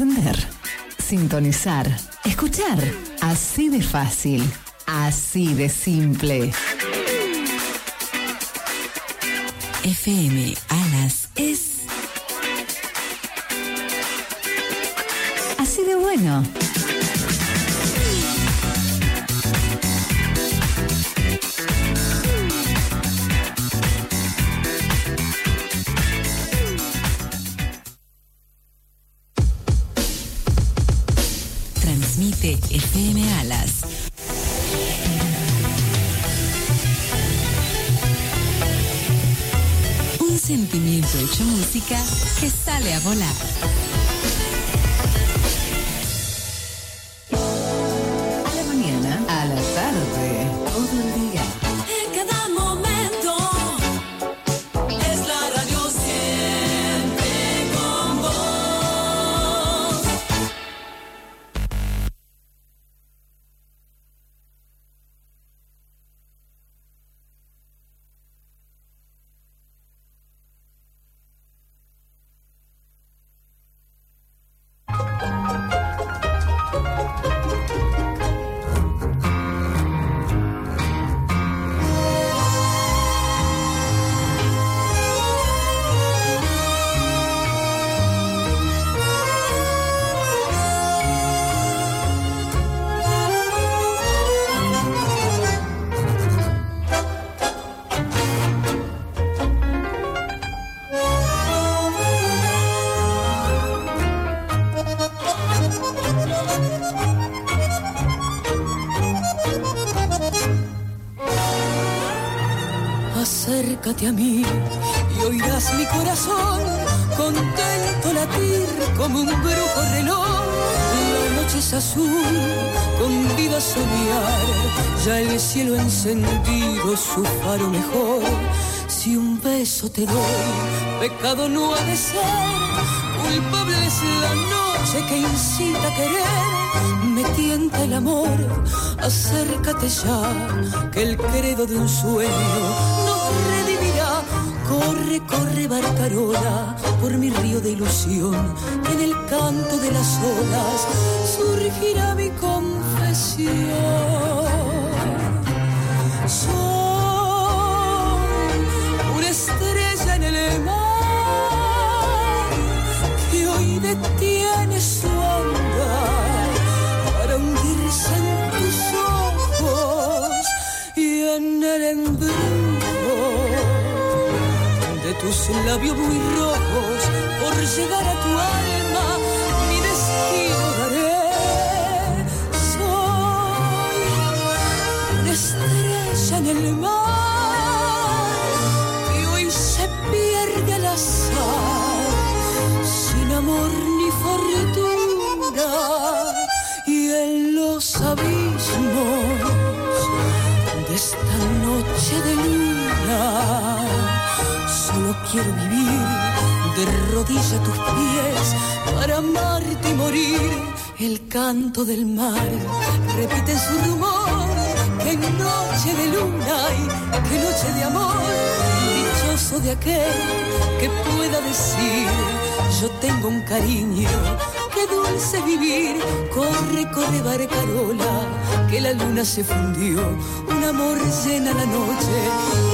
Encender, sintonizar, escuchar. Así de fácil, así de simple. FM Alas encendido su faro mejor. Si un beso te doy, pecado no ha de ser, culpable es la noche que incita a querer. Me tienta el amor, acércate ya, que el credo de un sueño nos redimirá. Corre, corre, barcarola, por mi río de ilusión, en el canto de las olas surgirá mi confesión. Tus labios muy rojos por llegar a tu alma solo quiero vivir. De rodillas a tus pies para amarte y morir. El canto del mar repite su rumor. Que noche de luna y que noche de amor. Dichoso de aquel que pueda decir yo tengo un cariño qué dulce vivir. Corre corre barcarola que la luna se fundió. Un amor llena la noche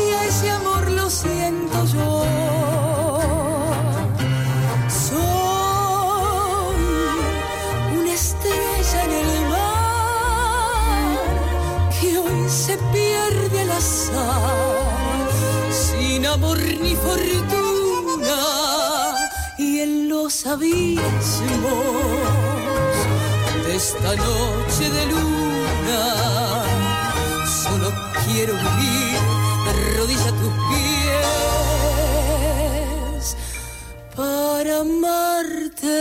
ni fortuna y en los abismos de esta noche de luna. Solo quiero vivir de rodillas a tus pies para amarte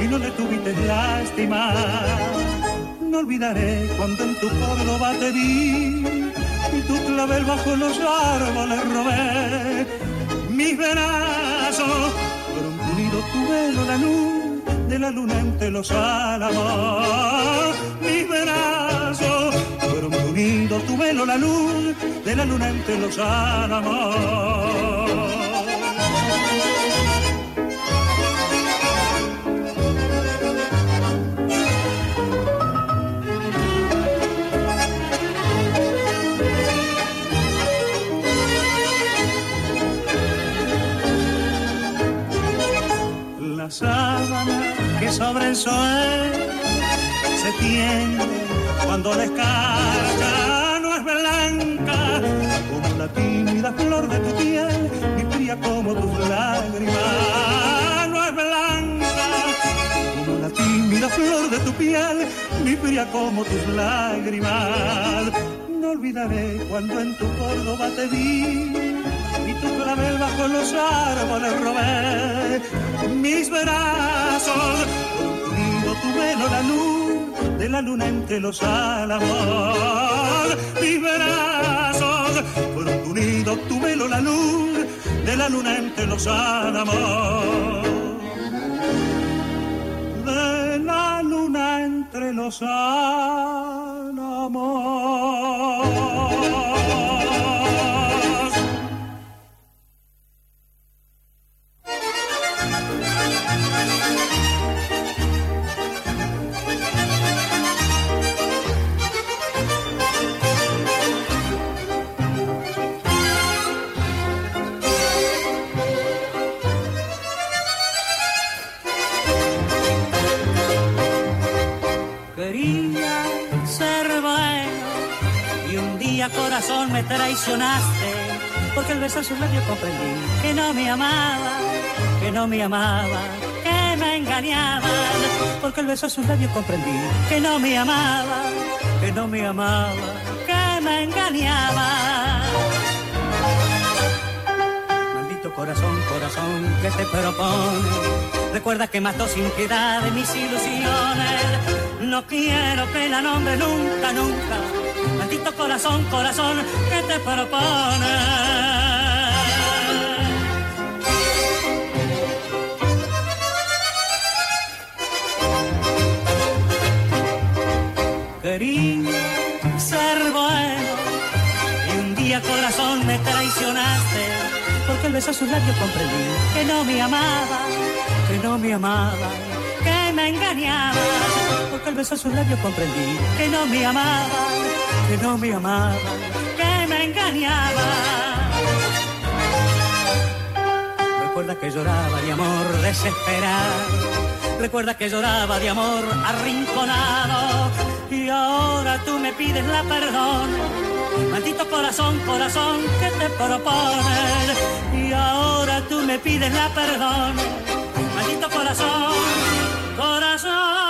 y no le tuviste lástima. No olvidaré cuando en tu Córdoba te vi y tu clavel bajo los árboles robé. Mis brazos fueron unidos tu velo la luz de la luna entre los álamos. Mis brazos fueron unidos tu velo la luz de la luna entre los álamos sobre el sol se tiende cuando descarga. No es blanca como la tímida flor de tu piel ni fría como tus lágrimas. No es blanca como la tímida flor de tu piel ni fría como tus lágrimas. No olvidaré cuando en tu Córdoba te vi y tu clavel bajo los árboles robé mis brazos unido tu velo la luz de la luna entre los álamos. Mis brazos fueron unidos tu velo la luz de la luna entre los álamos. De la luna entre los álamos comprendí que no me amaba, que no me amaba, que me engañaban porque al besar sus labios comprendí que no me amaba, que no me amaba, que me engañaba. Maldito corazón, corazón que te propone. Recuerda que mató sin piedad de mis ilusiones. No quiero que la nombre nunca, nunca. Maldito corazón, corazón que te propone. Ser bueno y un día corazón me traicionaste porque al besar sus labios comprendí que no me amaba, que no me amaba, que me engañaba porque al besar sus labios comprendí que no me amaba, que no me amaba, que me engañaba. Recuerda que lloraba de amor desesperado. Recuerda que lloraba de amor arrinconado. Y ahora tú me pides la perdón. Maldito corazón, corazón que te propones. Y ahora tú me pides la perdón. Maldito corazón, corazón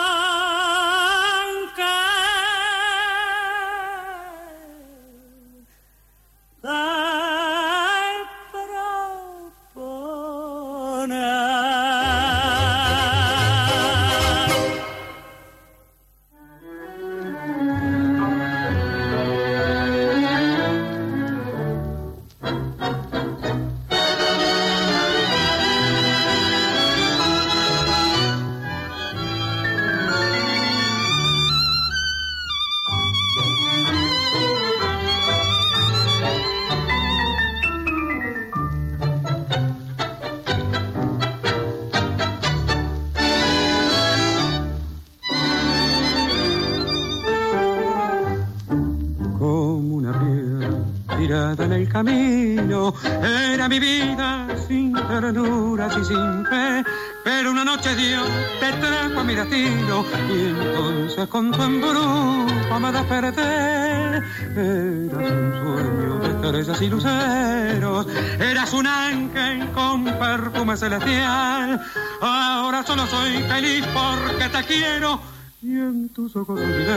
y sin fe. Pero una noche Dios te trajo a mi destino y entonces con tu embrujo me desperté. Eras un sueño de estrellas y luceros, eras un ángel con perfume celestial. Ahora solo soy feliz porque te quiero y en tus ojos olvidé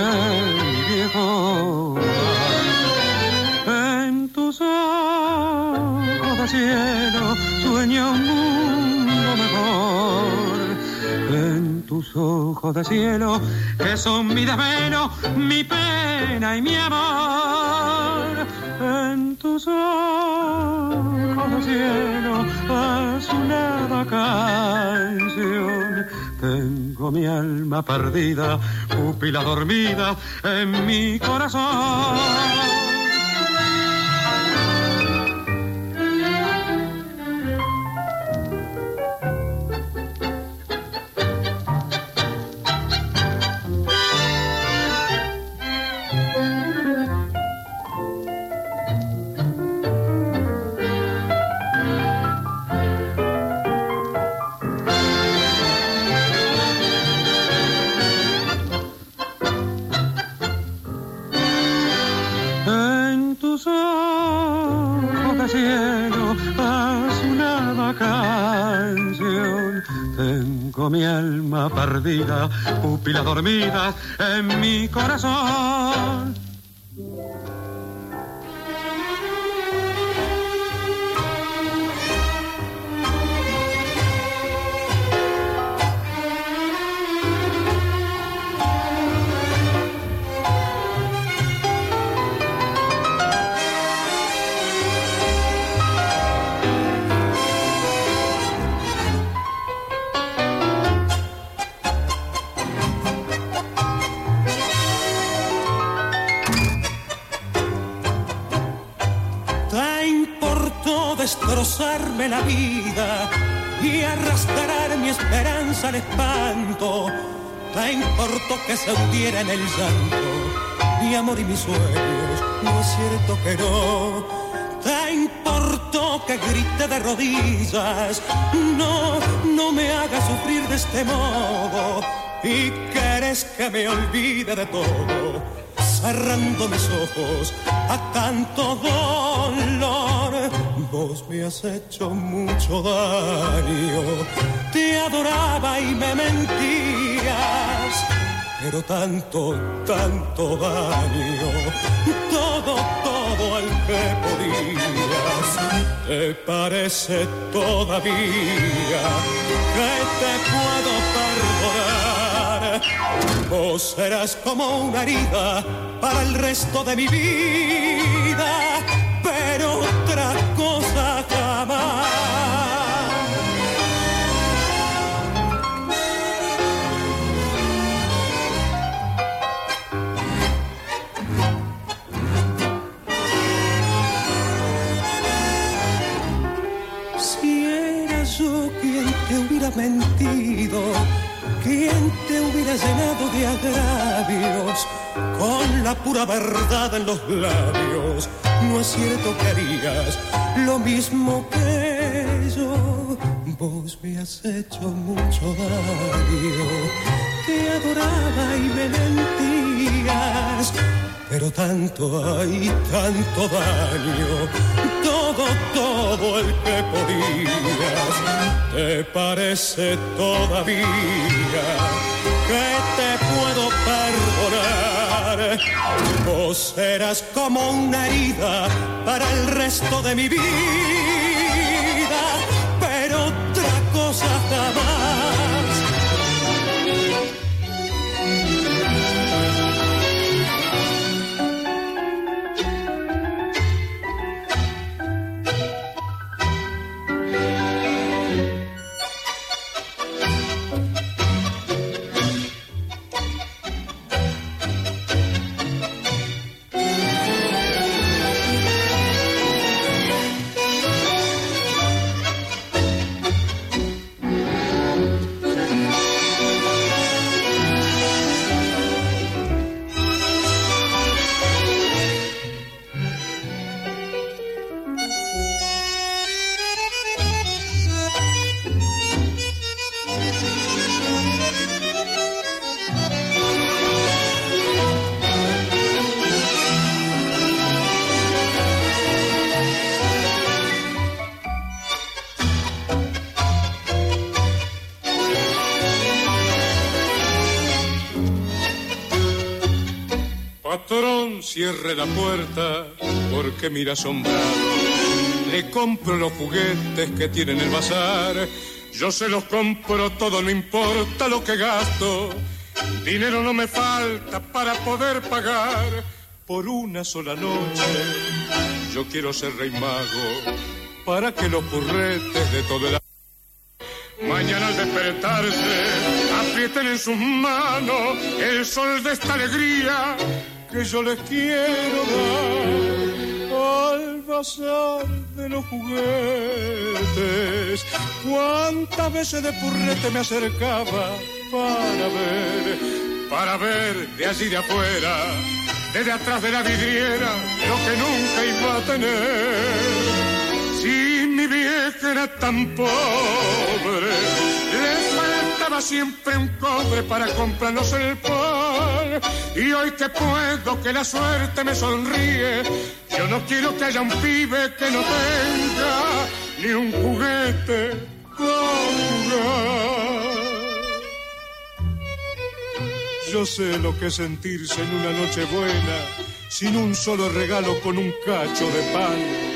mi viejo. De cielo sueño un mundo mejor. En tus ojos de cielo, que son mi desvelo, mi pena y mi amor. En tus ojos de cielo, azulada canción. Tengo mi alma perdida, pupila dormida en mi corazón. Mi alma perdida, pupilas dormidas en mi corazón. Destrozarme la vida y arrastrar mi esperanza al espanto. Te importó que se hundiera en el llanto mi amor y mis sueños. No es cierto que no. Te importó que grite de rodillas. No, no me hagas sufrir de este modo. Y querés que me olvide de todo cerrando mis ojos a tanto dolor. Vos me has hecho mucho daño, te adoraba y me mentías, pero tanto, tanto daño, todo, todo al que podías. ¿Te parece todavía que te puedo perdonar? Vos serás como una herida para el resto de mi vida, pero otra cosa jamás. Si era yo quien te hubiera mentido, quien te hubiera llenado de agravios, con la pura verdad en los labios, no es cierto que harías lo mismo que yo. Vos me has hecho mucho daño, te adoraba y me mentías. Pero tanto hay, tanto daño, todo, todo el que podías. ¿Te parece todavía que te puedo perdonar? Vos serás como una herida para el resto de mi vida, cierre la puerta porque mira asombrado. Le compro los juguetes que tiene en el bazar. Yo se los compro todo, no importa lo que gasto. Dinero no me falta para poder pagar por una sola noche. Yo quiero ser rey mago para que los curretes de todo el Mañana al despertarse, aprieten en sus manos el sol de esta alegría que yo les quiero dar al bazar de los juguetes. Cuántas veces de purrete me acercaba para ver, para ver de allí de afuera, desde atrás de la vidriera, lo que nunca iba a tener si mi vieja era tan pobre, siempre un cobre para comprarnos el pan. Y hoy que puedo, que la suerte me sonríe, yo no quiero que haya un pibe que no tenga ni un juguete con. Yo sé lo que es sentirse en una noche buena, sin un solo regalo con un cacho de pan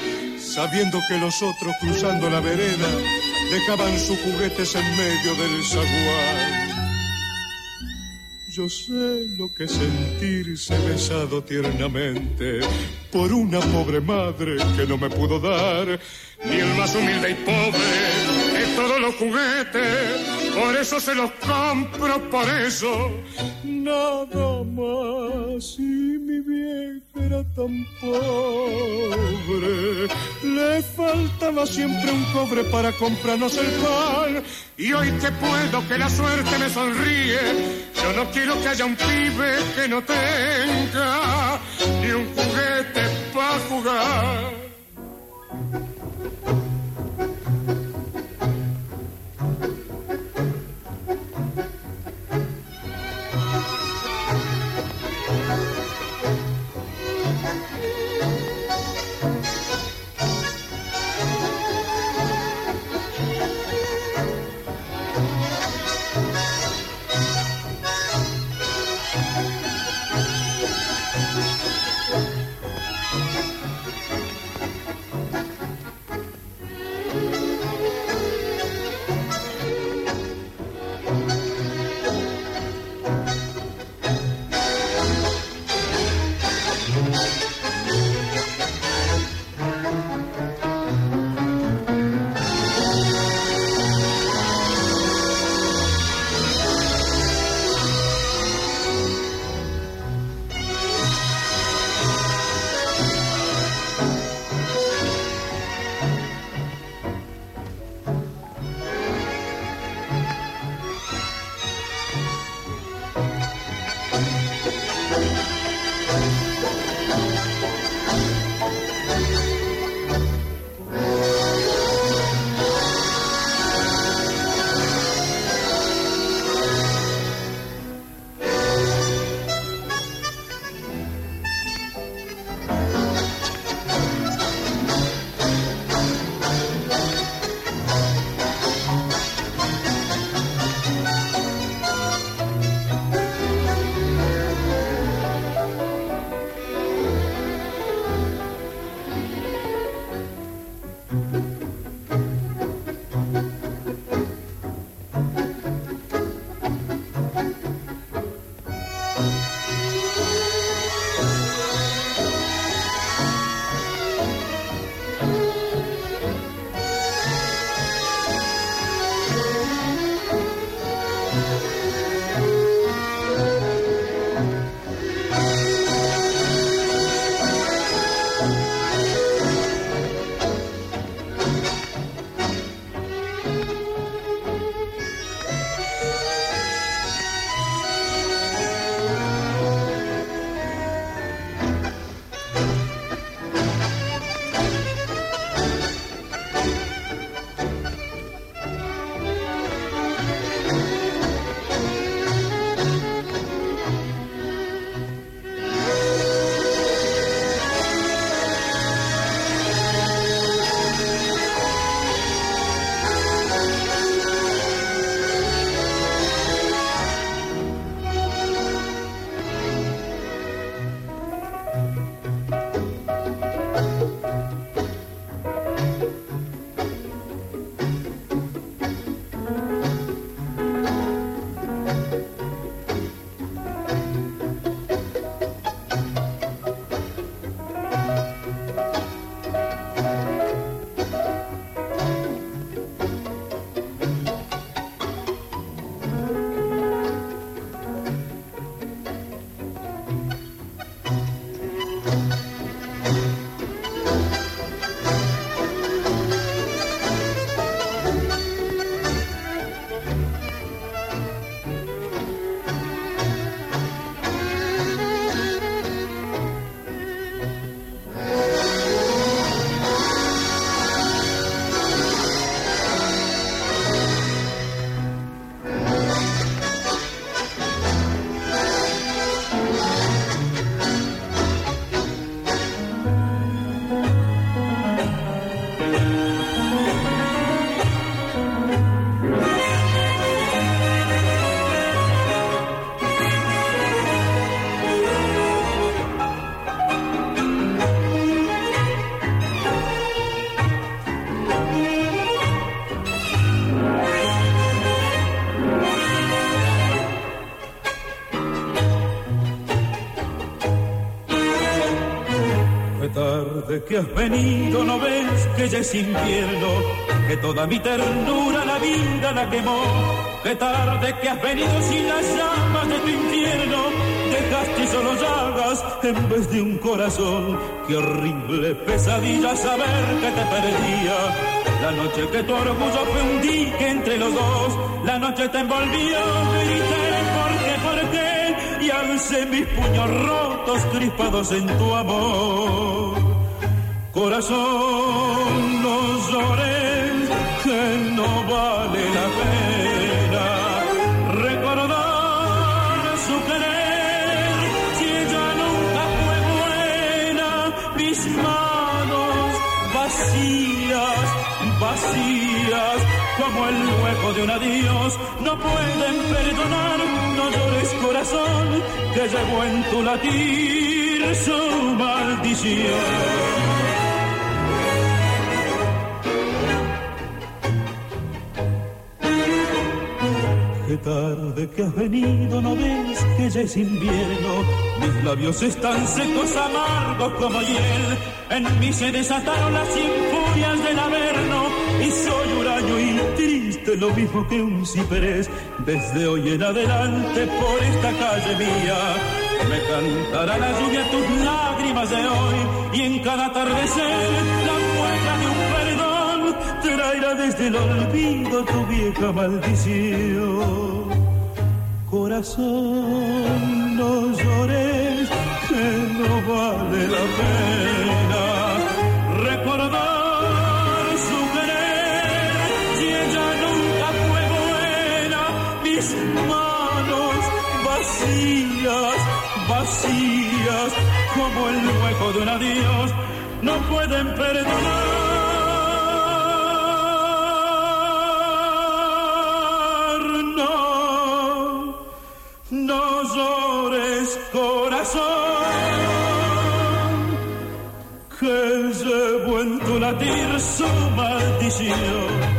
sabiendo que los otros cruzando la vereda dejaban sus juguetes en medio del zaguán. Yo sé lo que sentirse besado tiernamente por una pobre madre que no me pudo dar ni el más humilde y pobre de todos los juguetes. Por eso se los compro, por eso nada más. Y mi vieja era tan pobre, le faltaba siempre un cobre para comprarnos el pan. Y hoy que puedo, que la suerte me sonríe, yo no quiero que haya un pibe que no tenga ni un juguete para jugar. Que has venido, no ves que ya es invierno, que toda mi ternura la vida la quemó. Qué tarde que has venido sin las llamas de tu infierno, dejaste solo llagas en vez de un corazón. Qué horrible pesadilla saber que te perdía. La noche que tu orgullo fue un dique entre los dos, la noche te envolvió, grité, ¿por qué, por qué? Y alcé mis puños rotos crispados en tu amor. Corazón, no llores, que no vale la pena recordar su querer, si ella nunca fue buena, mis manos vacías, vacías, como el hueco de un adiós, no pueden perdonar, no llores corazón, que llevó en tu latir su maldición. Tarde que has venido, no ves que ya es invierno. Mis labios están secos, amargos como hiel. En mí se desataron las infurias del averno. Y soy huraño y triste, lo mismo que un ciprés. Desde hoy en adelante por esta calle mía. Me cantará la lluvia tus lágrimas de hoy. Y en cada atardecer la mueca de un perdón traerá desde el olvido tu vieja maldición. Corazón, no llores, que no vale la pena recordar su querer. Si ella nunca fue buena, mis manos vacías, vacías, como el hueco de un adiós, no pueden perdonar. No llores corazón, que llevo en tu latir su maldición.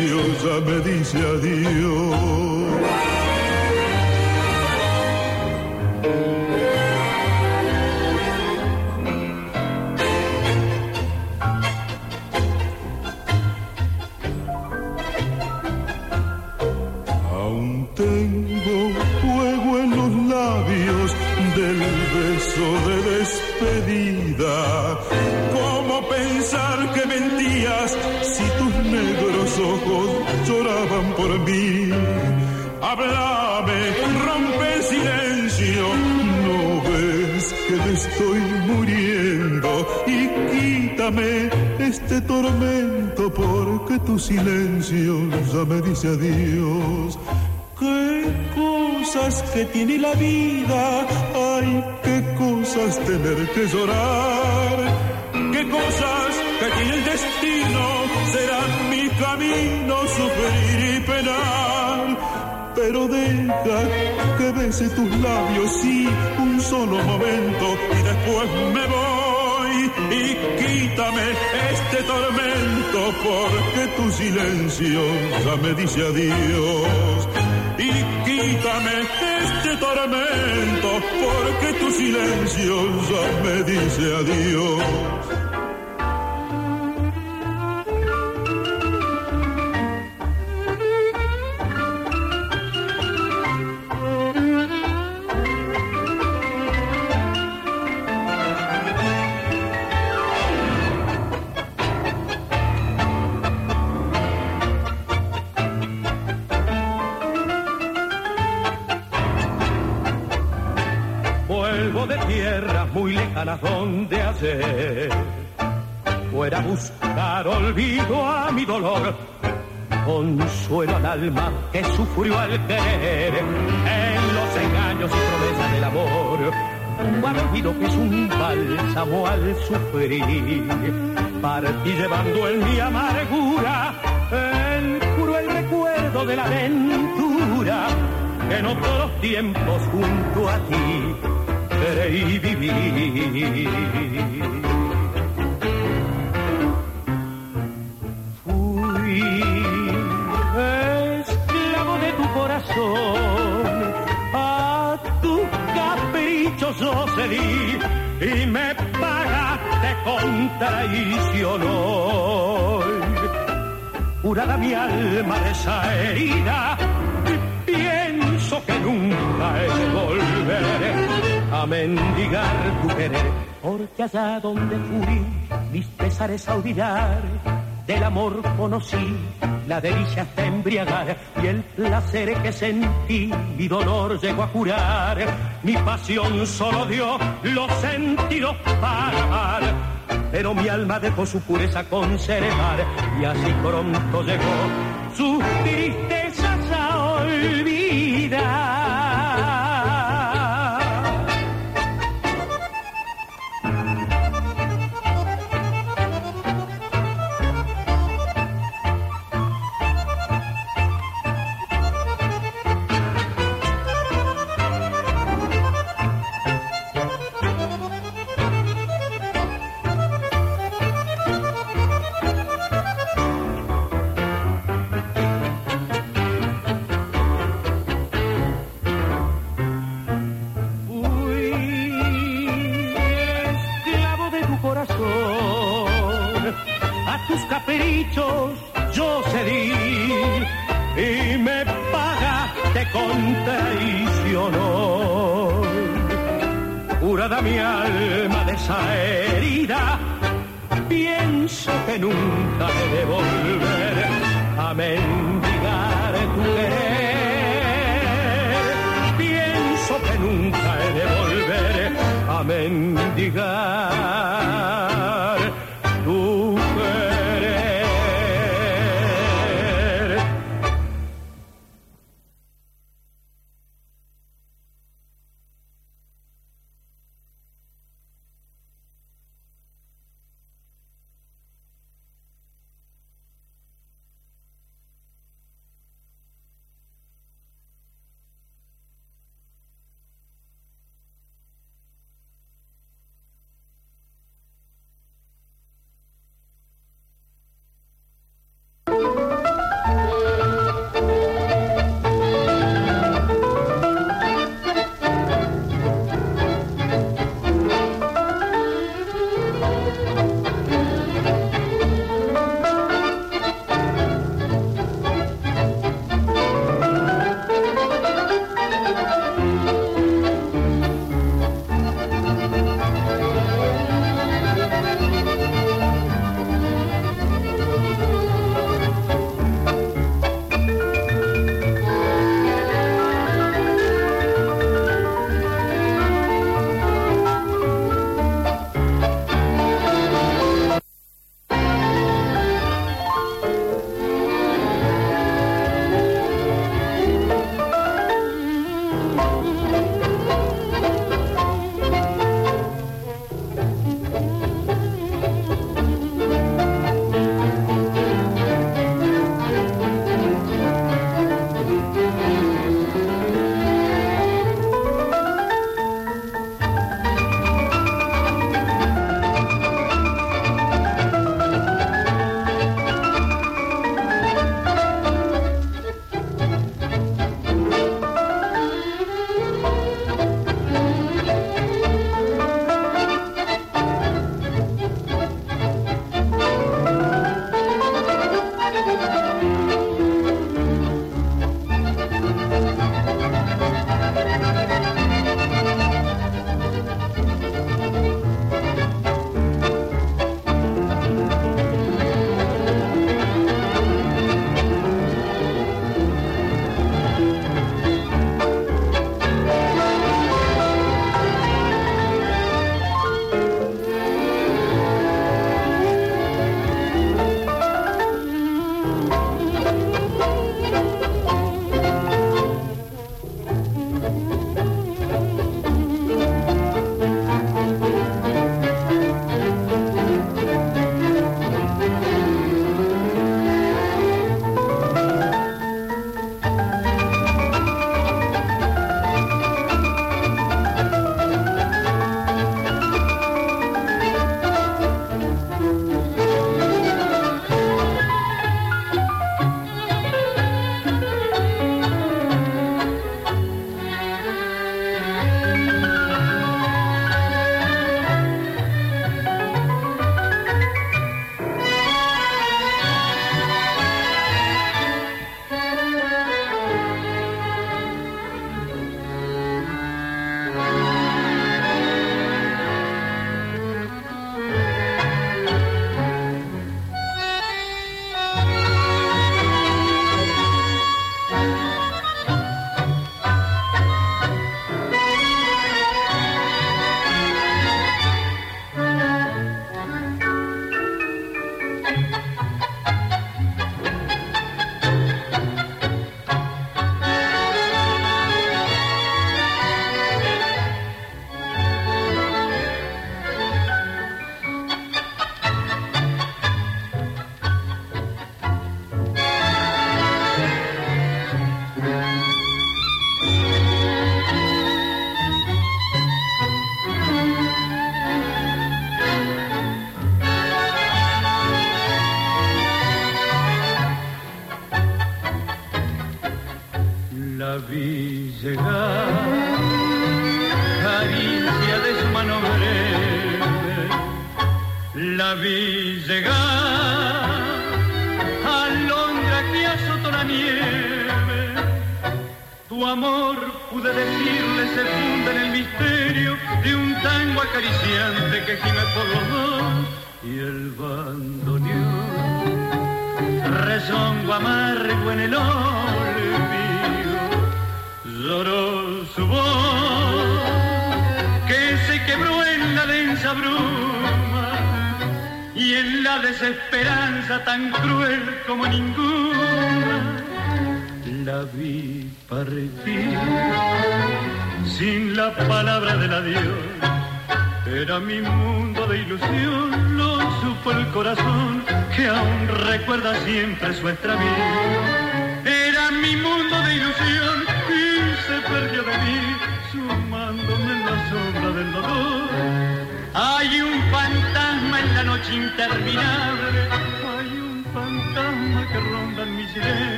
Silencio ya me dice adiós. Que tiene la vida, ay, qué cosas tener que llorar, qué cosas que tiene el destino, serán mi camino sufrir y penar. Pero deja que bese tus labios, sí, un solo momento y después me voy. Y quítame este tormento porque tu silencio ya me dice adiós tormento, porque tu silencio ya me dice adiós. Alma que sufrió al querer en los engaños y promesas del amor. Un olvido que es un bálsamo al sufrir, partí llevando en mi amargura el cruel recuerdo de la aventura que en otros tiempos junto a ti creí vivir. Y me pagaste con traición hoy. Curada mi alma de esa herida, pienso que nunca he de volver a mendigar tu querer, porque allá donde fui, mis pesares a olvidar, del amor conocí la delicia hasta embriagar, y el placer que sentí, mi dolor llegó a curar, mi pasión solo dio los sentidos para amar. Pero mi alma dejó su pureza conservar y así pronto llegó sus tristezas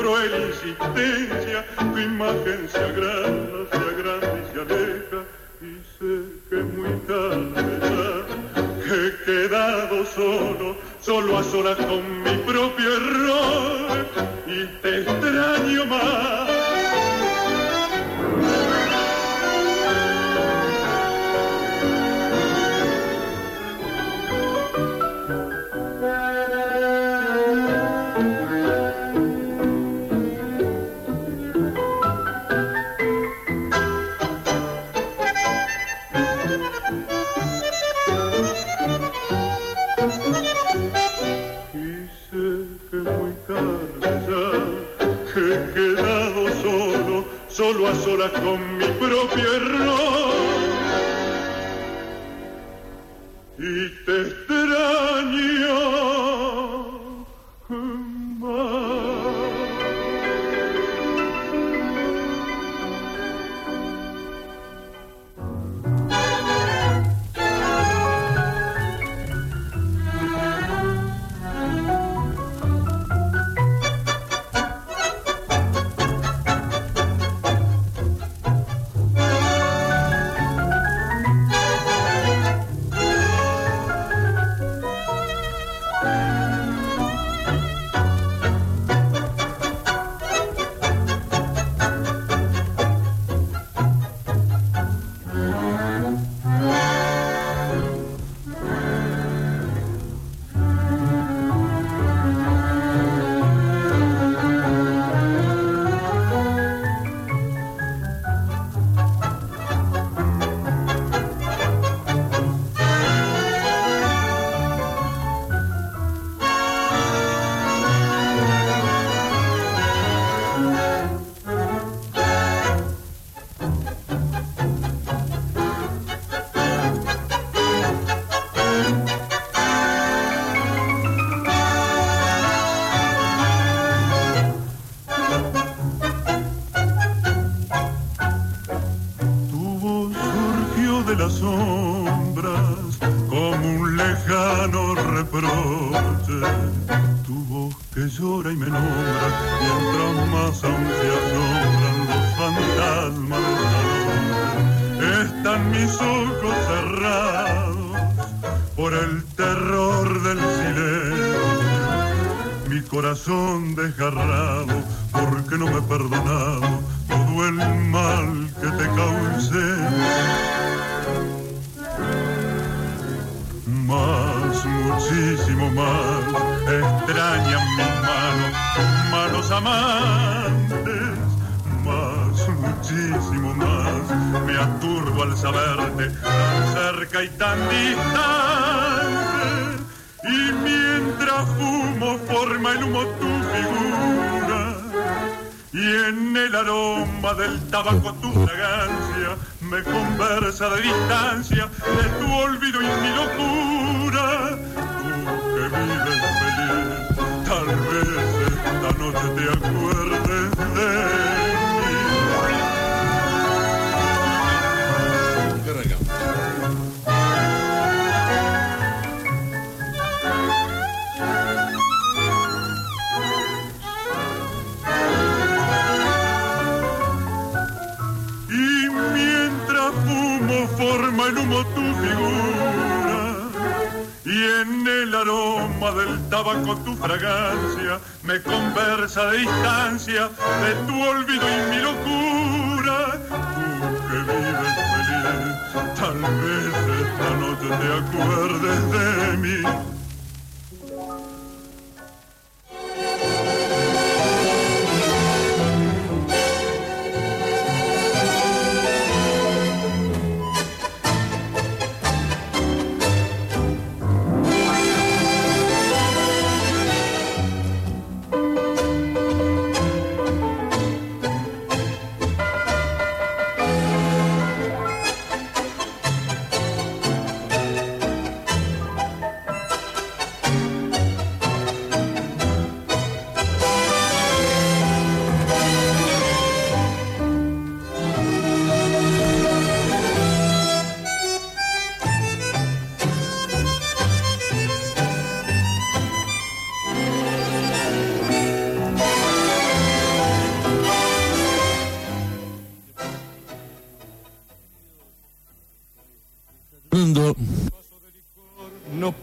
cruel insistencia, tu imagen se agranda, se agranda y se aleja, y sé que muy tarde ya, que he quedado solo, solo a solas con mi propio error, y te extraño más. a solas con mi propio error. Y te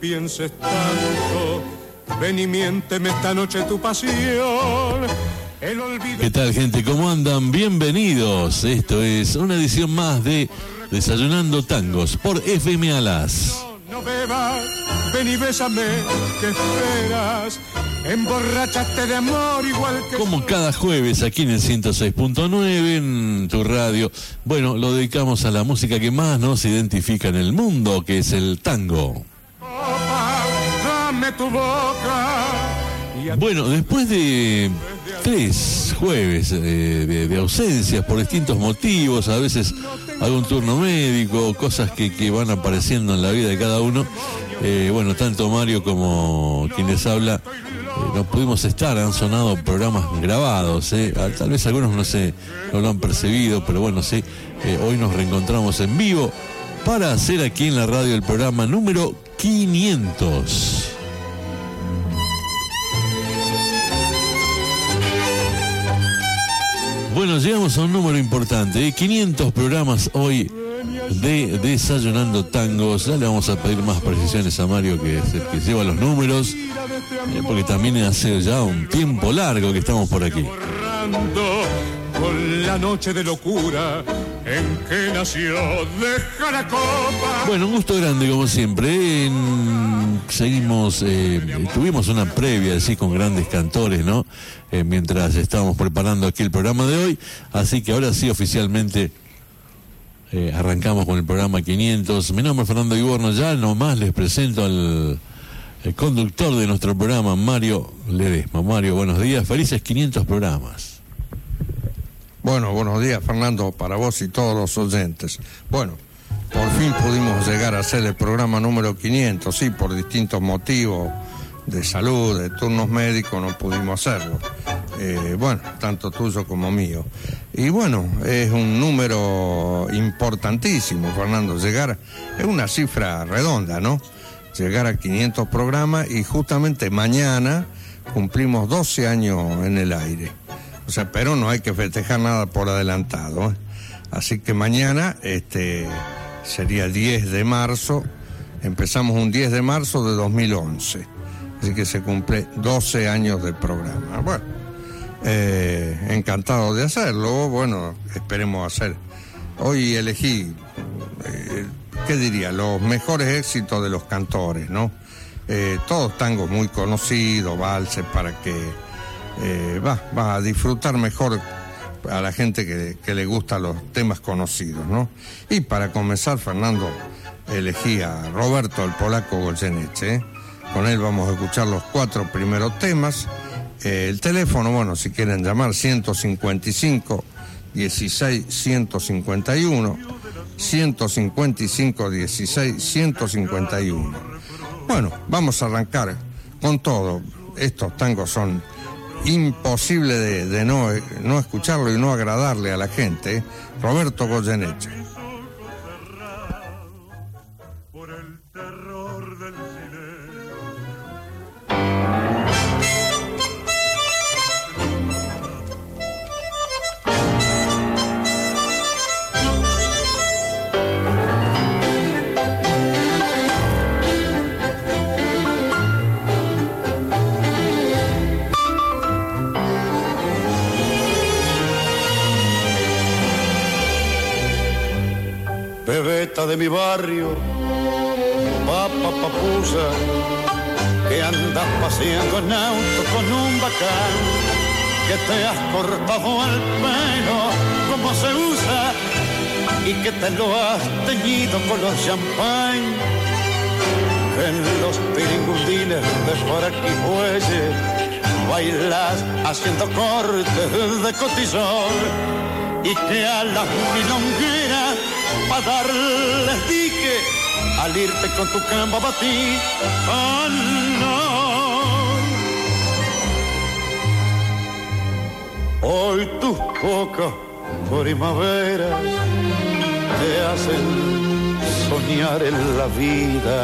pienses tanto, ven y miénteme esta noche tu pasión. El olvido ¿Qué tal, gente? ¿Cómo andan? Bienvenidos. Esto es una edición más de Desayunando Tangos por FM Alas. no bebas, ven y bésame, que esperas? Emborrachaste de amor igual que Como cada jueves aquí en el 106.9 en tu radio. Bueno, lo dedicamos a la música que más nos identifica en el mundo, que es el tango. Tu boca. Bueno, después de tres jueves eh, de, de ausencias por distintos motivos, a veces algún turno médico, cosas que, que van apareciendo en la vida de cada uno, eh, bueno, tanto Mario como quienes habla, eh, no pudimos estar, han sonado programas grabados, ah, tal vez algunos no, se, no lo han percibido, pero bueno, sí, hoy nos reencontramos en vivo para hacer aquí en la radio el programa número 500. Bueno, llegamos a un número importante, ¿eh? 500 programas hoy de Desayunando Tangos. Ya le vamos a pedir más precisiones a Mario, que es el que lleva los números, eh, porque también hace ya un tiempo largo que estamos por aquí. con la noche de locura en que nació. Deja la copa. Bueno, un gusto grande como siempre. En- Seguimos, eh, tuvimos una previa así con grandes cantores, ¿no? Eh, mientras estábamos preparando aquí el programa de hoy. Así que ahora sí oficialmente eh, arrancamos con el programa 500. Mi nombre es Fernando Iborno. Ya nomás les presento al conductor de nuestro programa, Mario Ledesma. Mario, buenos días. Felices 500 programas. Bueno, buenos días Fernando, para vos y todos los oyentes. Bueno, por fin pudimos llegar a hacer el programa número 500, sí, por distintos motivos de salud, de turnos médicos, no pudimos hacerlo. Eh, bueno, tanto tuyo como mío. Y bueno, es un número importantísimo, Fernando, llegar, es una cifra redonda, ¿no? Llegar a 500 programas y justamente mañana cumplimos 12 años en el aire. O sea, pero no hay que festejar nada por adelantado. ¿eh? Así que mañana este, sería 10 de marzo. Empezamos un 10 de marzo de 2011. Así que se cumple 12 años del programa. Bueno, eh, encantado de hacerlo. Bueno, esperemos hacer. Hoy elegí, eh, ¿qué diría? Los mejores éxitos de los cantores, ¿no? Eh, todos tangos muy conocidos, valses, para que eh, va, va a disfrutar mejor a la gente que, le gustan los temas conocidos, ¿no? Y para comenzar, Fernando elegí a Roberto el Polaco Goyeneche. ¿eh? Con él vamos a escuchar los cuatro primeros temas. Eh, el teléfono, bueno, si quieren llamar, 155 16 151, 155 16 151. Bueno, vamos a arrancar con todo. Estos tangos son imposibles de, no, no escucharlo y no agradarle a la gente. Roberto Goyeneche. De mi barrio, papa papusa, que andas paseando en auto con un bacán, que te has cortado el pelo como se usa y que te lo has teñido con los champán, que en los piringundines de por aquí fuelle bailas haciendo cortes de cotillón y que a las milongueras para darles dique al irte con tu camba ah, no. Hoy tus pocas primaveras te hacen soñar en la vida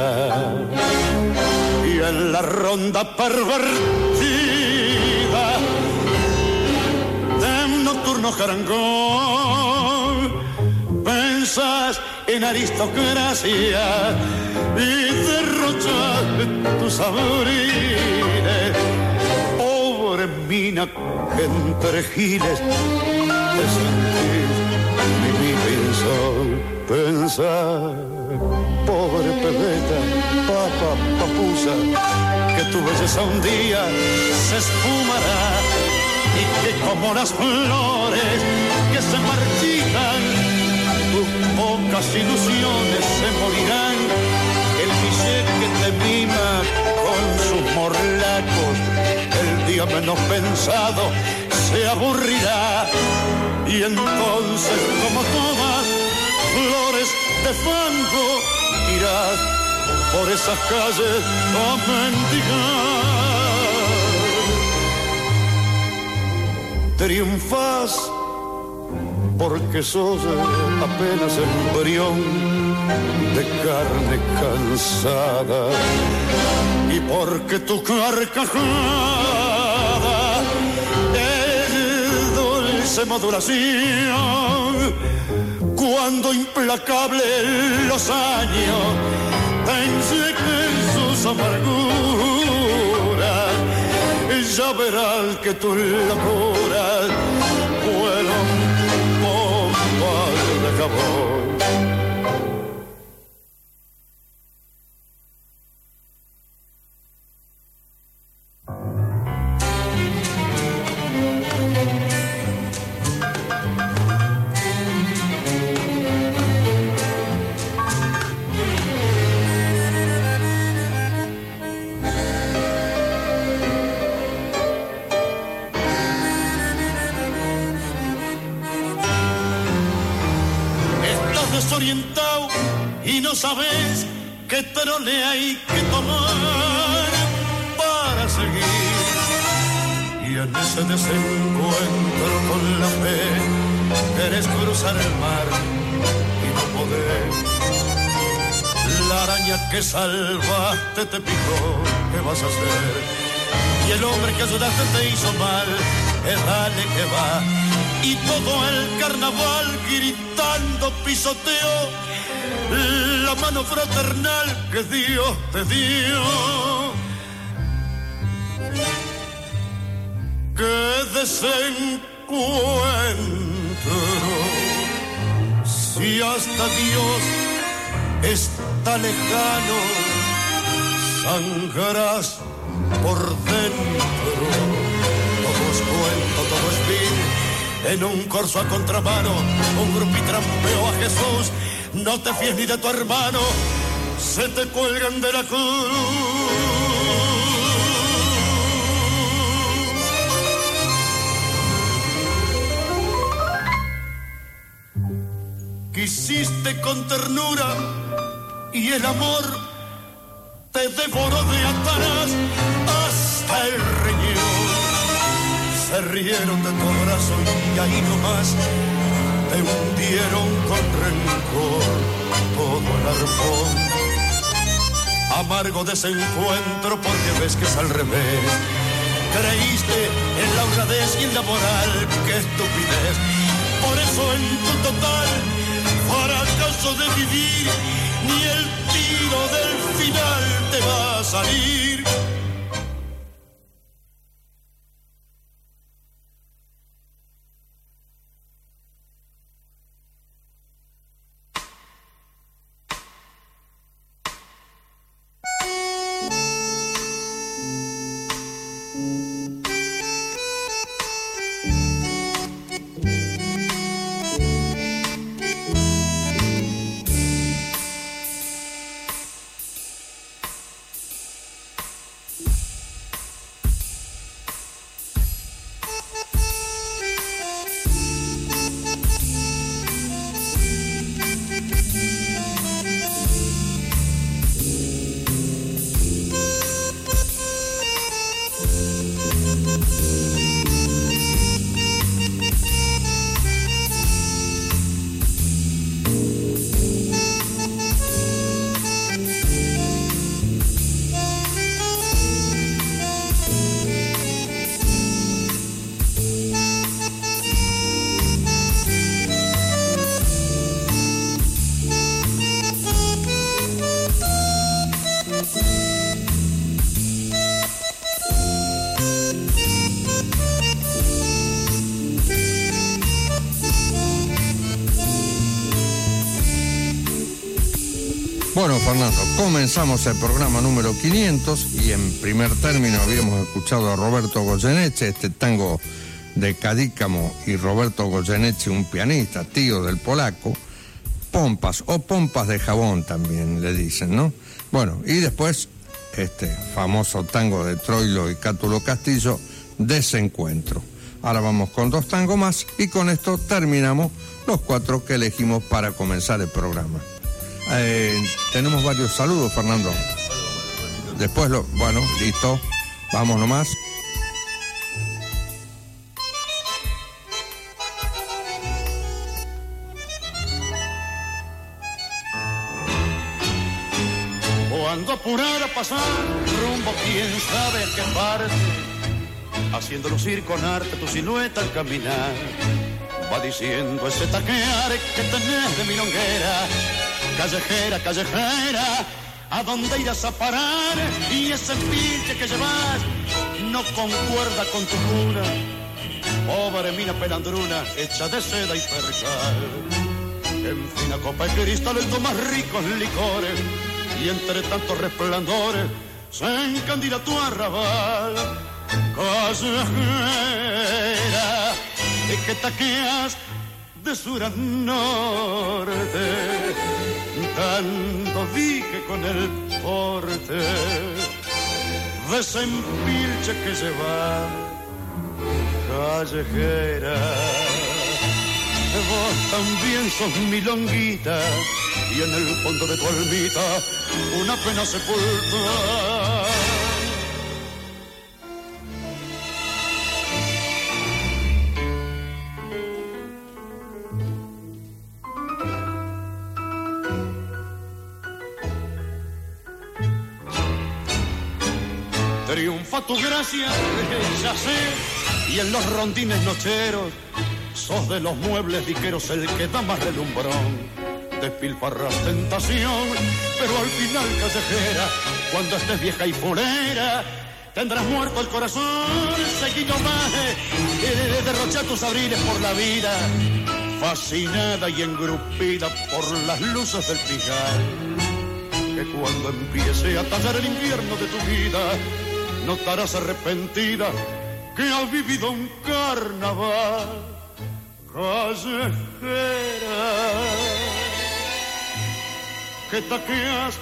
y en la ronda pervertida de un nocturno jarangón en aristocracia y derrochas tus abrines. Pobre mina que entre giles te sentís sol. Pensar, pobre pebeta, papa, papusa, que tu belleza un día se esfumará y que como las flores que se marchitan pocas ilusiones se morirán. El billete que te mima con sus morlacos, el día menos pensado se aburrirá. Y entonces, como todas flores de fango, irás por esas calles a mendigar. Triunfas porque sos apenas embrión de carne cansada. Y porque tu carcajada es dulce modulación cuando implacable los años te inyecten sus amarguras ya verás que tus locuras acabou. Salvaste te picó, ¿qué vas a hacer? y el hombre que ayudaste te hizo mal. Eh, dale que va. Y todo el carnaval gritando pisoteó la mano fraternal que Dios te dio. Que desencuentro, si hasta Dios está lejano, sangrarás por dentro. Todo es cuento, todo es vil. En un corso a contramano, un grupo y trampeó a Jesús. No te fíes ni de tu hermano, se te cuelgan de la cruz. Quisiste con ternura y el amor te devoró de atrás hasta el riñón. Se rieron de tu abrazo y ahí nomás te hundieron con rencor todo el arpón. Amargo desencuentro porque ves que es al revés. Creíste en la honradez y en la moral, qué estupidez. Por eso en tu total fracaso de vivir, ni el tiro del final te va a salir. Bueno, Fernando, comenzamos el programa número 500 y en primer término habíamos escuchado a Roberto Goyeneche, este tango de Cadícamo y Roberto Goyeneche, un pianista, tío del polaco, pompas o pompas de jabón también le dicen, ¿no? Bueno, y después este famoso tango de Troilo y Cátulo Castillo, Desencuentro. Ahora vamos con dos tangos más y con esto terminamos los cuatro que elegimos para comenzar el programa. Eh, tenemos varios saludos, Fernando. Después lo, bueno, listo. Vamos nomás. Cuando apurara pasar rumbo, quién sabe a qué parte, haciendo lucir con arte tu silueta al caminar. Va diciendo ese taquear que tenés de milonguera, callejera, callejera, ¿a dónde irás a parar? Y ese pinche que llevas no concuerda con tu cuna. Pobre mina pelandruna, hecha de seda y percal. En fina copa de cristal el más ricos licores y entre tantos resplandores se encandila tu arrabal. Callejera, que taqueas de sur a norte, tanto dije con el porte de ese empilche que se va callejera. Vos también sos milonguita y en el fondo de tu almita una pena sepulta. Triunfa tu gracia, ya sé, y en los rondines nocheros sos de los muebles diqueros el que da más relumbrón. Despilfarras tentación, pero al final callejera, cuando estés vieja y fulera, tendrás muerto el corazón, seguido más, eh, derrocha tus abriles por la vida, fascinada y engrupida por las luces del pijar. Que cuando empiece a tallar el invierno de tu vida, notarás arrepentida que has vivido un carnaval callejera. Que taqueas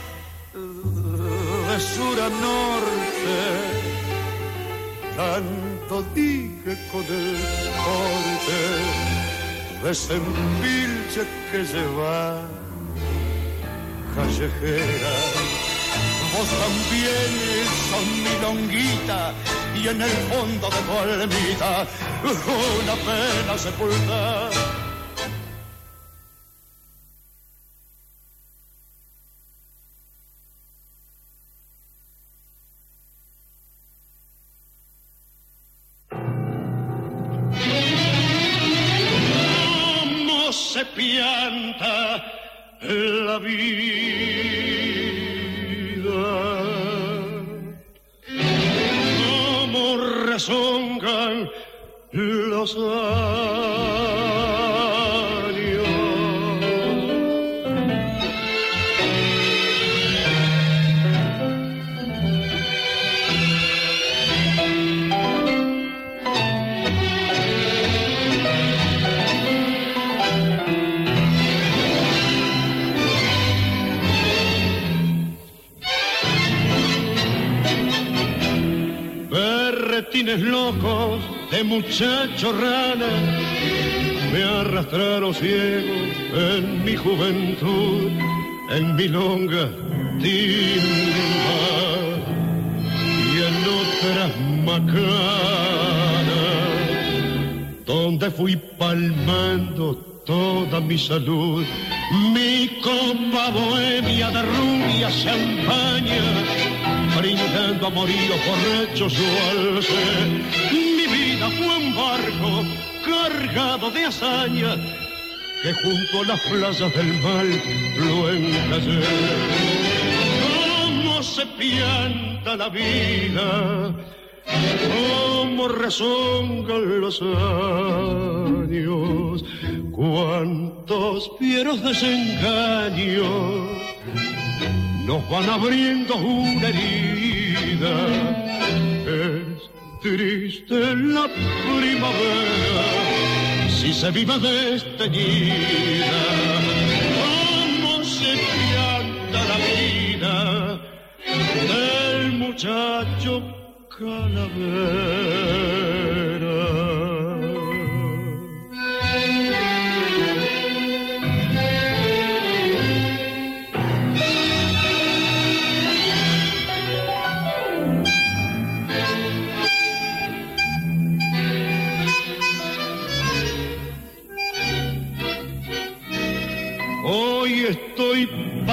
de sur a norte, tanto dije con el corte de Sempilche que lleva callejera. Vos también son mi longuita y en el fondo de tu almita una pena sepultar. cómo se pianta la vida, Locos de muchacho rana. Me arrastraron ciego en mi juventud, en mi longa timba. Y en otras macanas, donde fui palmando toda mi salud, mi copa bohemia de rubia champaña, brindando a morir borrachos su alce. Mi vida fue un barco cargado de hazaña que junto a las playas del mal lo encallé. ¿Cómo se pianta la vida? ¿Cómo rezongan los años? ¿Cuántos fieros desengaños nos van abriendo una herida? Es triste la primavera si se vive desteñida. ¿Cómo se pianta la vida del muchacho calavera?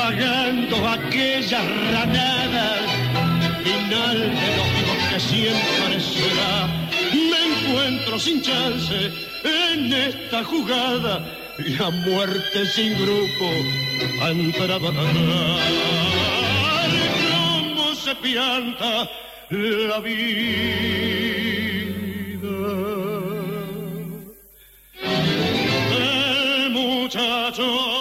Pagando aquellas ranadas, final de los que siempre será. Me encuentro sin chance en esta jugada, la muerte sin grupo ha entrado a ganar. ¿Cómo se pianta la vida? el muchacho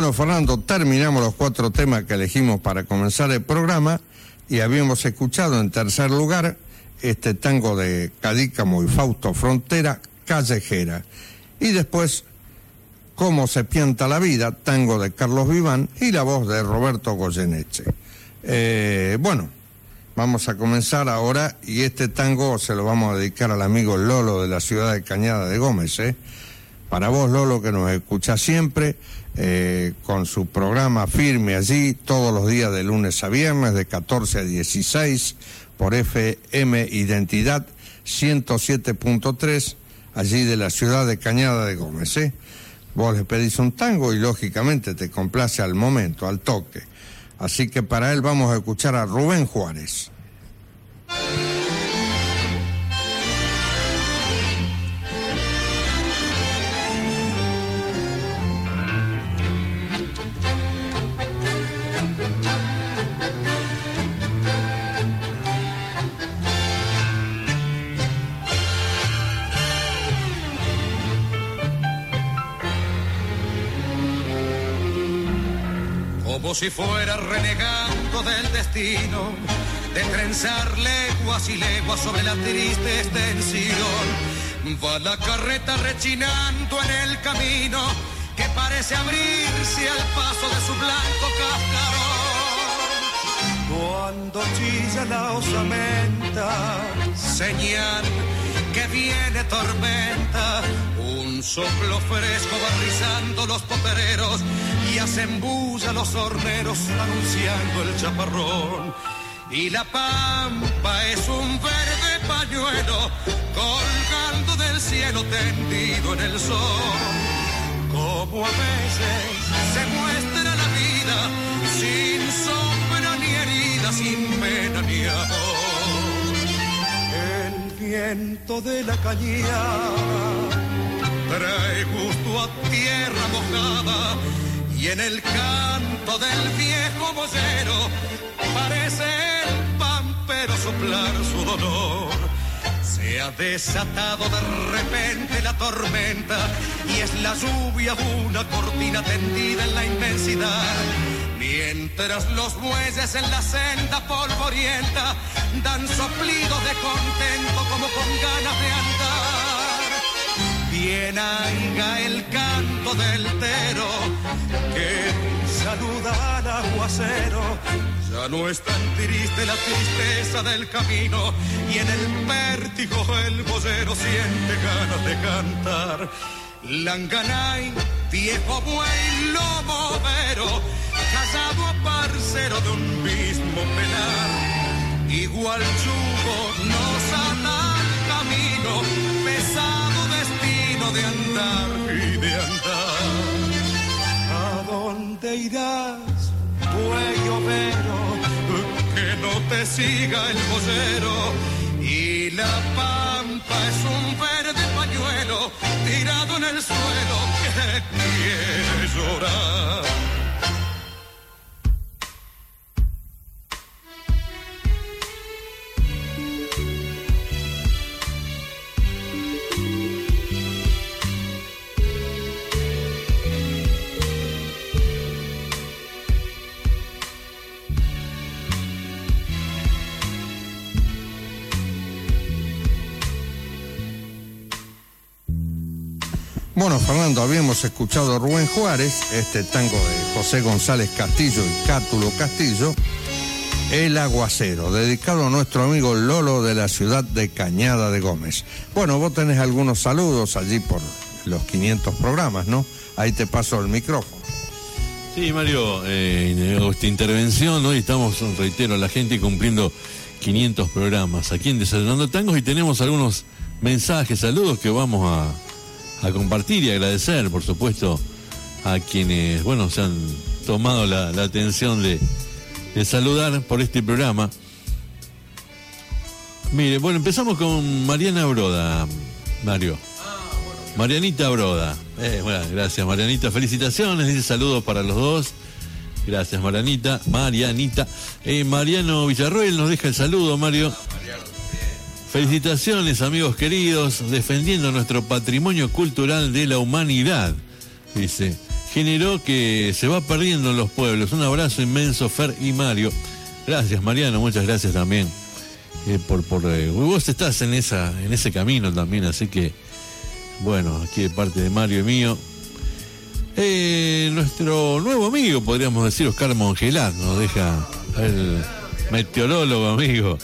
Bueno, Fernando, terminamos los cuatro temas que elegimos para comenzar el programa y habíamos escuchado en tercer lugar este tango de Cadícamo y Fausto Frontera, Callejera. Y después, Cómo se pianta la vida, tango de Carlos Viván y la voz de Roberto Goyeneche. Eh, bueno, vamos a comenzar ahora y este tango se lo vamos a dedicar al amigo Lolo de la ciudad de Cañada de Gómez. ¿eh? Para vos, Lolo, que nos escucha siempre, eh, con su programa firme allí, todos los días de lunes a viernes, de 14 a 16, por FM Identidad 107.3, allí de la ciudad de Cañada de Gómez. ¿eh? Vos le pedís un tango y lógicamente te complace al momento, al toque. Así que para él vamos a escuchar a Rubén Juárez. Si fuera renegando del destino, de trenzar leguas y leguas sobre la triste extensión. Va la carreta rechinando en el camino que parece abrirse al paso de su blanco cascarón. Cuando chilla la osamenta, señal que viene tormenta, un soplo fresco va rizando los potereros y hacen bulla los horneros anunciando el chaparrón. Y la pampa es un verde pañuelo colgando del cielo tendido en el sol. Como a veces se muestra la vida sin sombra ni herida, sin pena ni amor. Viento de la cañada trae justo a tierra mojada y en el canto del viejo boyero parece el pampero soplar su dolor. Se ha desatado de repente la tormenta y es la lluvia una cortina tendida en la inmensidad. Mientras los bueyes en la senda polvorienta dan soplidos de contento como con ganas de andar. Bien aiga el canto del tero que saluda al aguacero. Ya no es tan triste la tristeza del camino y en el vértigo el vocero siente ganas de cantar. Langanay, viejo buey, lobo vero, casado parcero de un mismo penar. Igual yugo nos ata al camino, pesado destino de andar y de andar. ¿A dónde irás, buey overo? Que no te siga el vocero. Y la pampa es un verde pañuelo tirado en el suelo que quiere llorar. Bueno, Fernando, habíamos escuchado a Rubén Juárez, este tango de José González Castillo y Cátulo Castillo, El Aguacero, dedicado a nuestro amigo Lolo de la ciudad de Cañada de Gómez. Bueno, vos tenés algunos saludos allí por los 500 programas, ¿no? Ahí te paso el micrófono. Sí, Mario, eh, esta intervención, hoy estamos, reitero, la gente cumpliendo 500 programas aquí en Desayunando Tangos y tenemos algunos mensajes, saludos que vamos a, a compartir y agradecer, por supuesto, a quienes, bueno, se han tomado la, atención de, de saludar por este programa. Mire, bueno, empezamos con Mariana Broda, Mario. Marianita Broda. Eh, bueno, gracias Marianita. Felicitaciones, dice saludos para los dos. Gracias Marianita. Marianita. Eh, Mariano Villarroel nos deja el saludo, Mario. Felicitaciones, amigos queridos, defendiendo nuestro patrimonio cultural de la humanidad. Dice, generó que se va perdiendo en los pueblos. Un abrazo inmenso, Fer y Mario. Gracias, Mariano, muchas gracias también. eh, por, por eh, vos estás en esa, en ese camino también, así que bueno, aquí de parte de Mario y mío. Eh, nuestro nuevo amigo, podríamos decir, Oscar Mongelat, nos deja el meteorólogo amigo.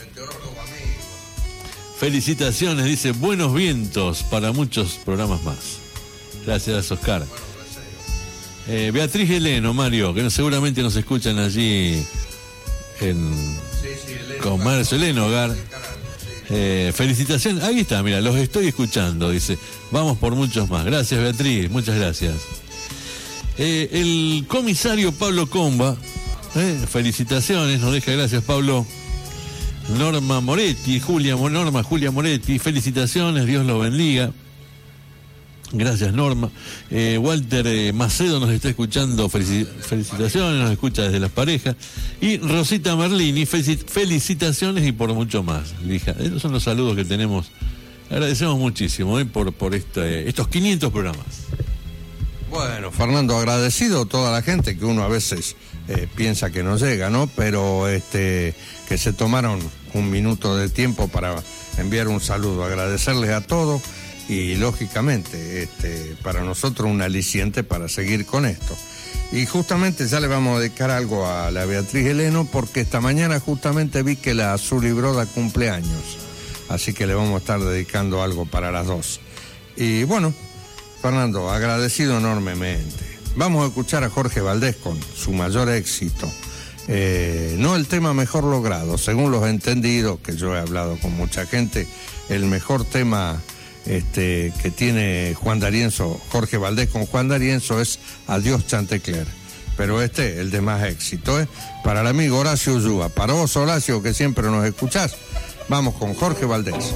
Felicitaciones, dice, buenos vientos para muchos programas más. Gracias, Oscar. Eh, Beatriz Heleno, Mario, que seguramente nos escuchan allí en Comercio Hogar. Eh, felicitaciones, ahí está, mira, los estoy escuchando, dice. Vamos por muchos más. Gracias, Beatriz, muchas gracias. Eh, el comisario Pablo Comba, felicitaciones, nos deja gracias, Pablo. Norma Moretti, Julia Norma, Julia Moretti, felicitaciones, Dios lo bendiga. Gracias, Norma. Eh, Walter eh, Macedo nos está escuchando, felici- felicitaciones, nos escucha desde las parejas. Y Rosita Merlini, felici- felicitaciones y por mucho más. Hija, esos son los saludos que tenemos. Agradecemos muchísimo eh, por, por estos 500 programas. Bueno, Fernando, agradecido a toda la gente que uno a veces eh, piensa que no llega, ¿no? Pero este, que se tomaron un minuto de tiempo para enviar un saludo, agradecerles a todos y lógicamente este, para nosotros un aliciente para seguir con esto. Y justamente ya le vamos a dedicar algo a la Beatriz Heleno porque esta mañana justamente vi que la Azul y Broda cumpleaños. Así que le vamos a estar dedicando algo para las dos. Y bueno, Fernando, agradecido enormemente. Vamos a escuchar a Jorge Valdés con su mayor éxito. Eh, no el tema mejor logrado, según los entendidos, que yo he hablado con mucha gente, el mejor tema este, que tiene Juan D'Arienzo, Jorge Valdés con Juan D'Arienzo es Adiós Chantecler. Pero este, el de más éxito, es para el amigo Horacio Ullúa. Para vos, Horacio, que siempre nos escuchás, vamos con Jorge Valdés.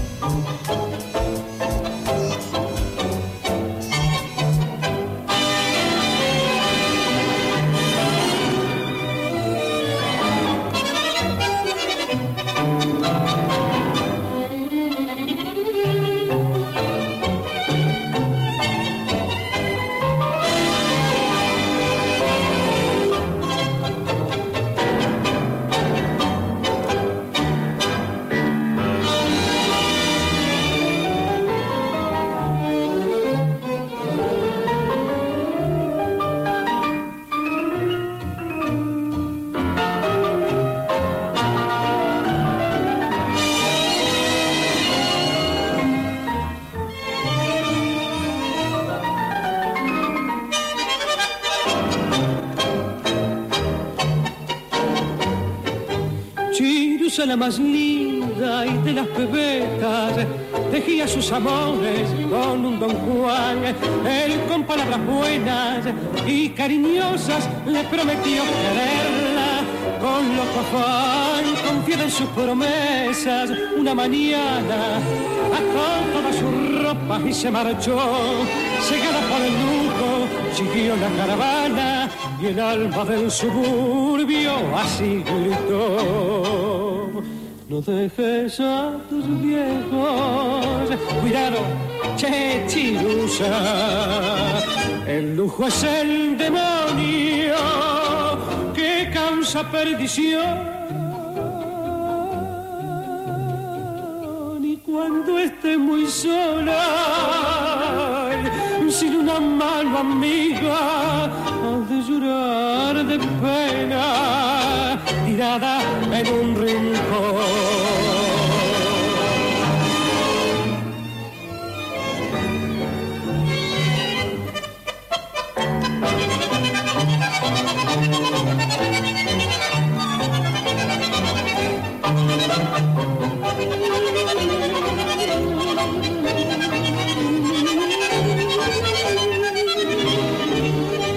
Con un don Juan. Él con palabras buenas y cariñosas le prometió quererla con loco afán, confiada en sus promesas. Una mañana ató todas sus ropas y se marchó, cegada por el lujo, siguió la caravana y el alma del suburbio así gritó. No dejes a tus viejos, cuidado, che chirusa. El lujo es el demonio que causa perdición. Y cuando esté muy sola, sin una mano amiga, has de llorar de pena, tirada en un rincón.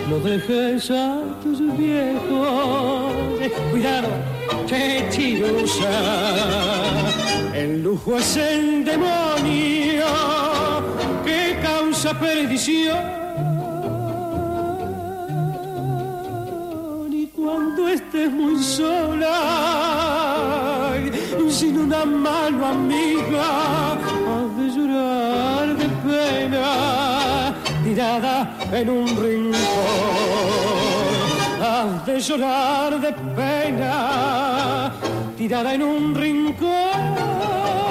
No dejes a tus viejos, cuidado, che chirusa. El lujo es el demonio que causa perdición. Y cuando estés muy sola, sin una mano amiga, de llorar de pena, tirada en un rincón. Has de llorar de pena, tirada en un rincón.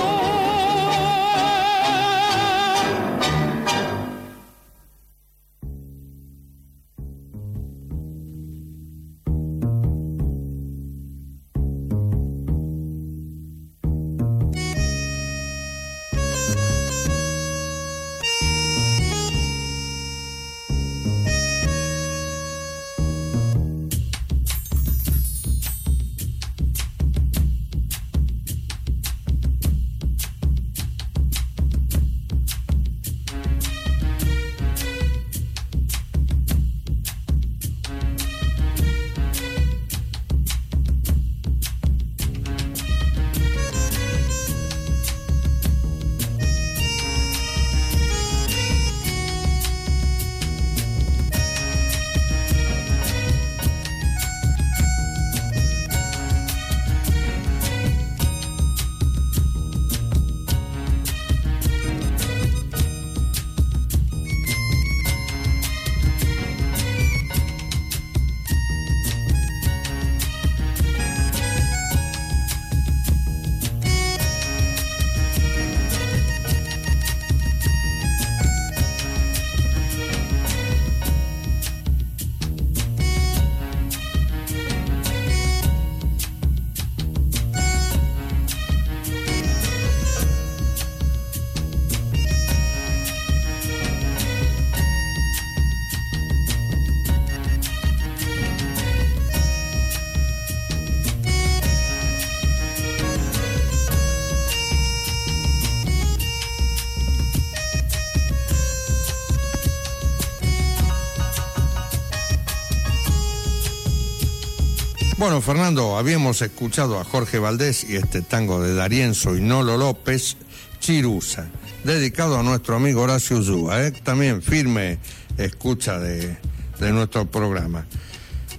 Bueno, Fernando, habíamos escuchado a Jorge Valdés y este tango de Darienzo y Nolo López, Chirusa, dedicado a nuestro amigo Horacio Zúa, ¿eh? también firme escucha de, de nuestro programa.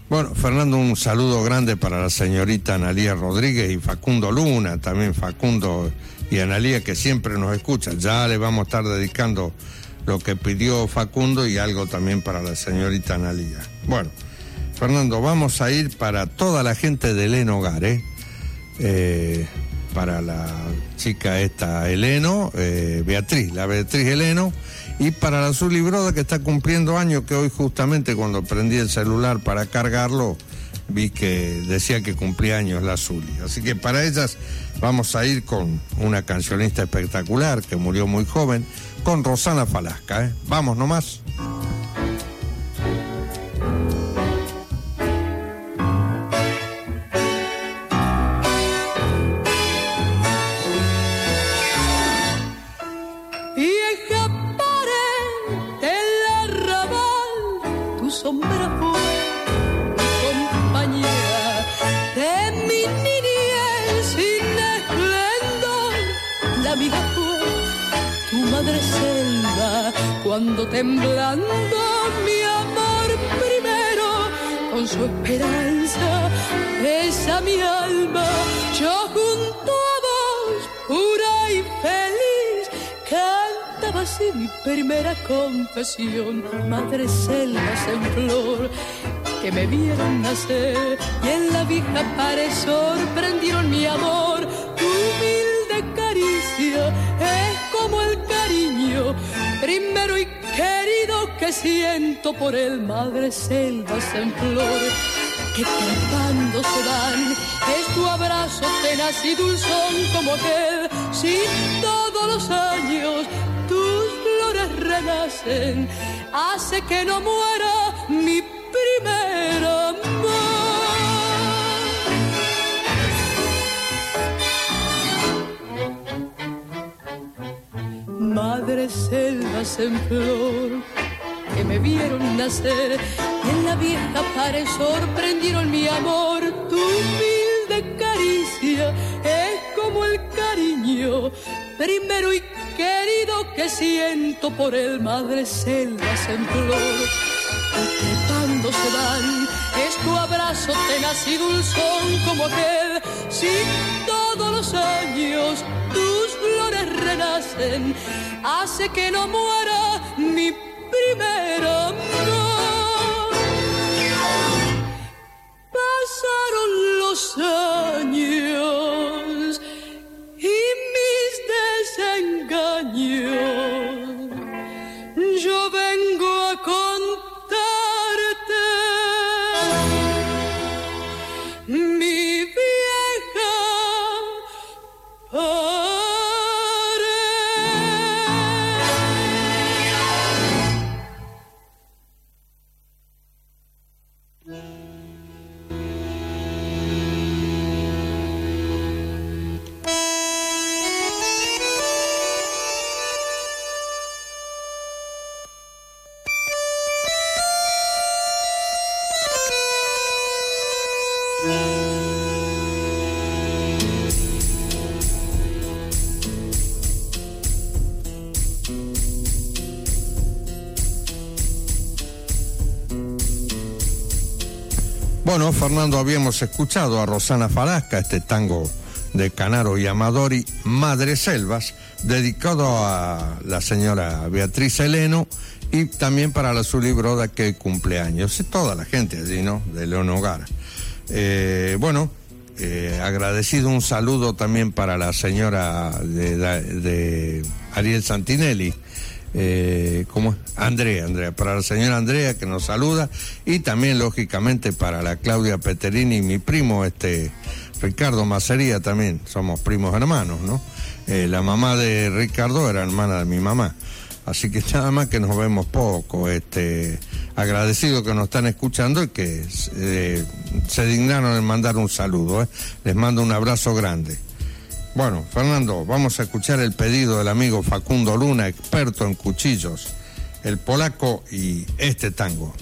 Bueno, Fernando, un saludo grande para la señorita Analía Rodríguez y Facundo Luna, también Facundo y Analía que siempre nos escuchan. Ya le vamos a estar dedicando lo que pidió Facundo y algo también para la señorita Analía. Bueno. Fernando, vamos a ir para toda la gente de Eleno Hogar, ¿eh? Eh, para la chica esta Eleno, eh, Beatriz, la Beatriz Eleno, y para la Zuli Broda que está cumpliendo años, que hoy justamente cuando prendí el celular para cargarlo, vi que decía que cumplía años la Zuli. Así que para ellas vamos a ir con una cancionista espectacular que murió muy joven, con Rosana Falasca. Vamos nomás. Confesión madre selvas en flor que me vieron nacer y en la vieja pared sorprendieron mi amor. Tu humilde caricia es como el cariño primero y querido que siento por el madre selvas en flor que trepando se dan es tu abrazo tenaz y dulzón como aquel. Si todos los años renacen hace que no muera mi primer amor Madre selvas en flor que me vieron nacer en la vieja pared sorprendieron mi amor. Tu humilde caricia es como el cariño primero y querido que siento por el madre selvas en flor. Y trepando se dan es tu abrazo tenaz y dulzón como aquel. Si todos los años tus flores renacen, hace que no muera mi primer amor. Fernando, habíamos escuchado a Rosana Falasca, este tango de Canaro y Amadori, Madre Selvas, dedicado a la señora Beatriz Heleno y también para la Broda que cumpleaños. Y toda la gente allí, ¿no? De León Hogar. Eh, bueno, eh, agradecido un saludo también para la señora de, de Ariel Santinelli. Eh, ¿cómo? Andrea, Andrea, para la señora Andrea que nos saluda y también lógicamente para la Claudia Peterini y mi primo, este Ricardo Macería también, somos primos hermanos, ¿no? Eh, la mamá de Ricardo era hermana de mi mamá, así que nada más que nos vemos poco, este, agradecido que nos están escuchando y que eh, se dignaron en mandar un saludo, ¿eh? les mando un abrazo grande. Bueno, Fernando, vamos a escuchar el pedido del amigo Facundo Luna, experto en cuchillos, el polaco y este tango.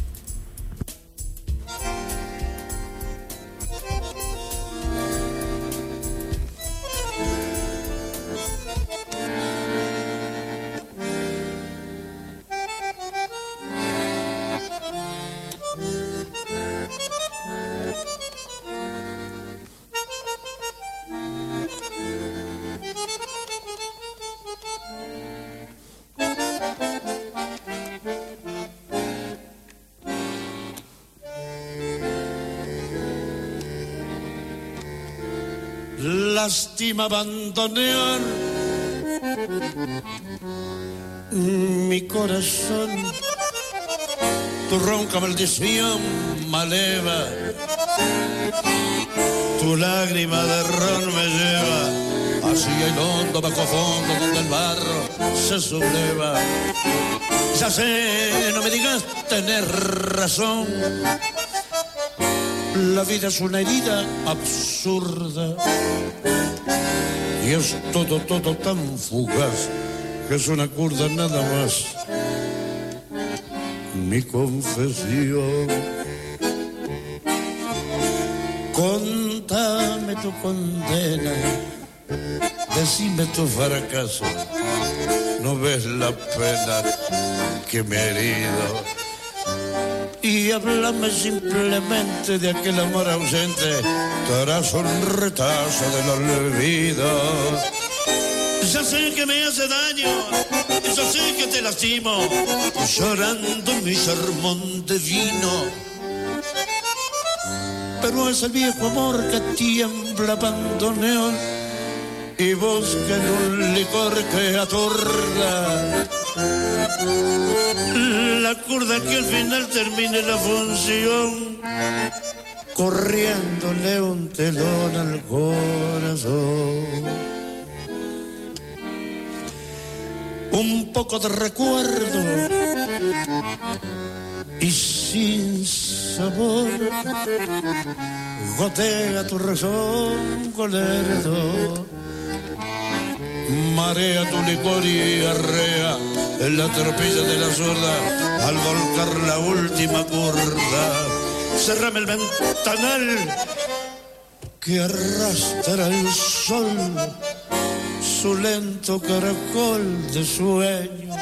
Lástima abandonar mi corazón. Tu ronca maldición maleva, tu lágrima de ron me lleva hacia el hondo bajo fondo donde el barro se subleva. Ya sé, no me digas tener razón. La vida es una herida absurda y es todo, todo tan fugaz que es una curda nada más. Mi confesión. Contame tu condena, decime tu fracaso. No ves la pena que me he herido y háblame simplemente de aquel amor ausente tras un retazo del olvido. Ya sé que me hace daño, ya sé que te lastimo, llorando mi sermón de vino. Pero es el viejo amor que tiembla bandoneón y busca en un licor que atorda la curda que al final termine la función, corriéndole un telón al corazón. Un poco de recuerdo y sin sabor, gotea tu razón con lerdo marea tu licor y arrea en la tropilla de la sorda al volcar la última curva. Cerrame el ventanal que arrastra el sol su lento caracol de sueño.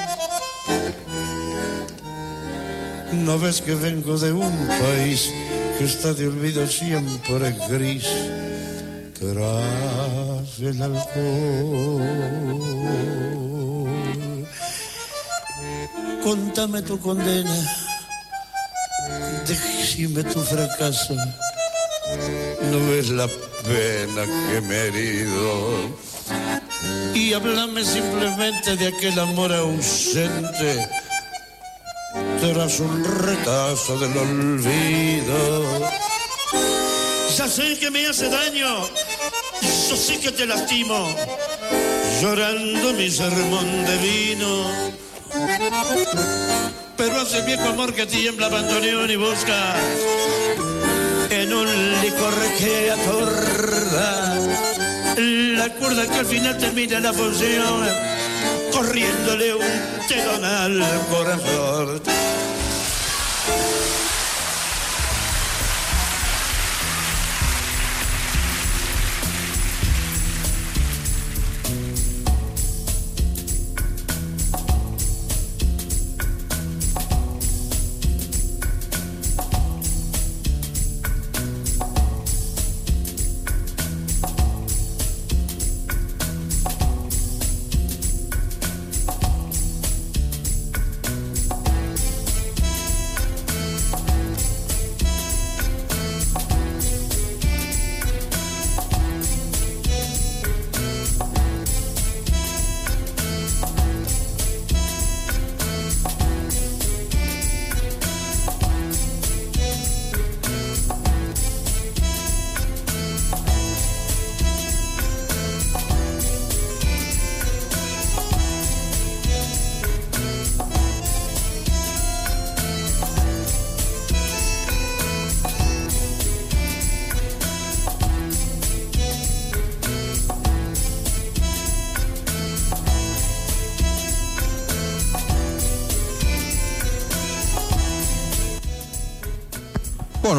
¿No ves que vengo de un país que está de olvido siempre gris? Tras el alcohol. contame tu condena, decime tu fracaso. No ves la pena que me he herido. Y háblame simplemente de aquel amor ausente tras un retazo del olvido. Ya sé que me hace daño, yo sí que te lastimo, llorando mi sermón de vino. Pero hace viejo amor que tiembla abandonión y busca en un licor que atorda la cuerda que al final termina la función corriéndole un telón al corazón.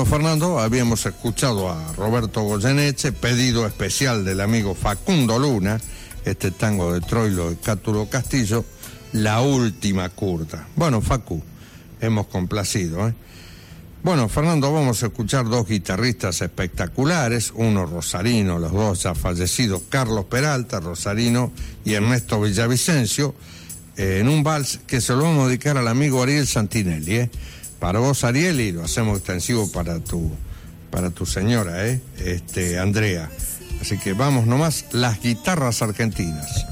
Fernando, habíamos escuchado a Roberto Goyeneche, pedido especial del amigo Facundo Luna, este tango de Troilo y Cátulo Castillo, La Última Curta. Bueno, Facu, hemos complacido. ¿eh? Bueno, Fernando, vamos a escuchar dos guitarristas espectaculares, uno rosarino, los dos ya fallecidos, Carlos Peralta, rosarino, y Ernesto Villavicencio, en un vals que se lo vamos a dedicar al amigo Ariel Santinelli. ¿eh? Para vos, Ariel, y lo hacemos extensivo para tu, para tu señora, ¿eh? este, Andrea. Así que vamos nomás, las guitarras argentinas.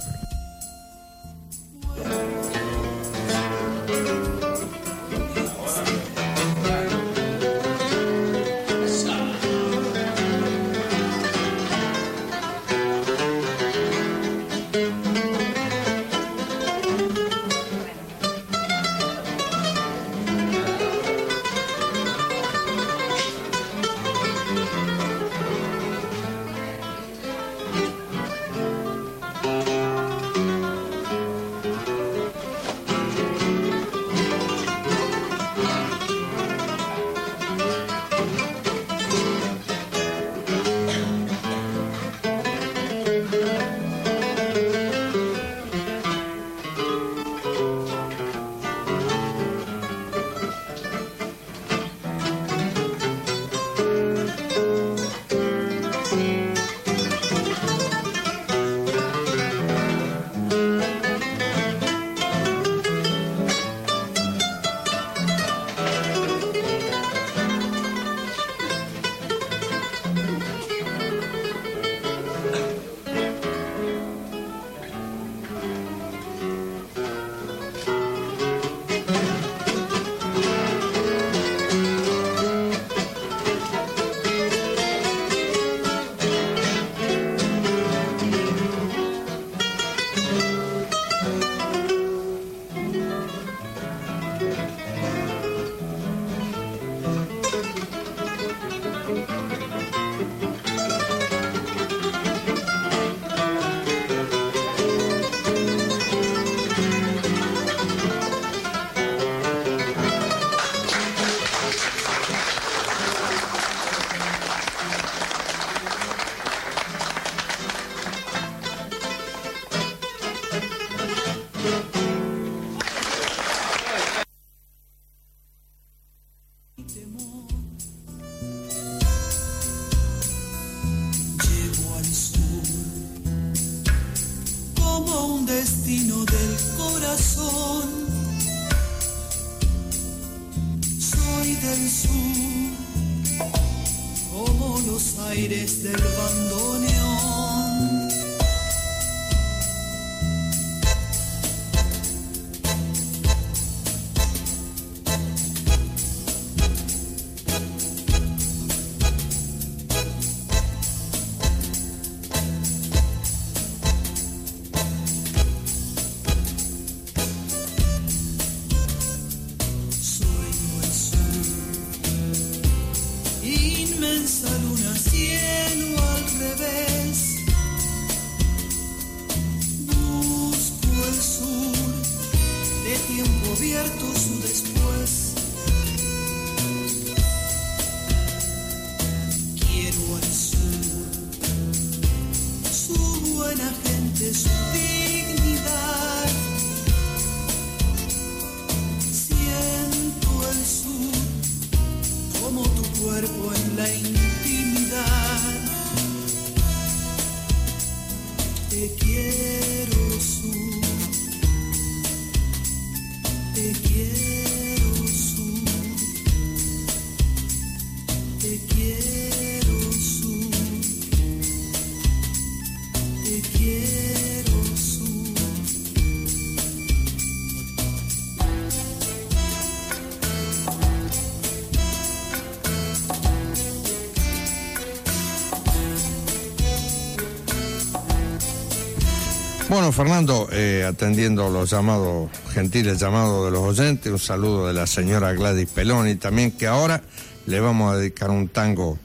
Fernando, eh, atendiendo los llamados, gentiles llamados de los oyentes, un saludo de la señora Gladys Peloni también, que ahora le vamos a dedicar un tango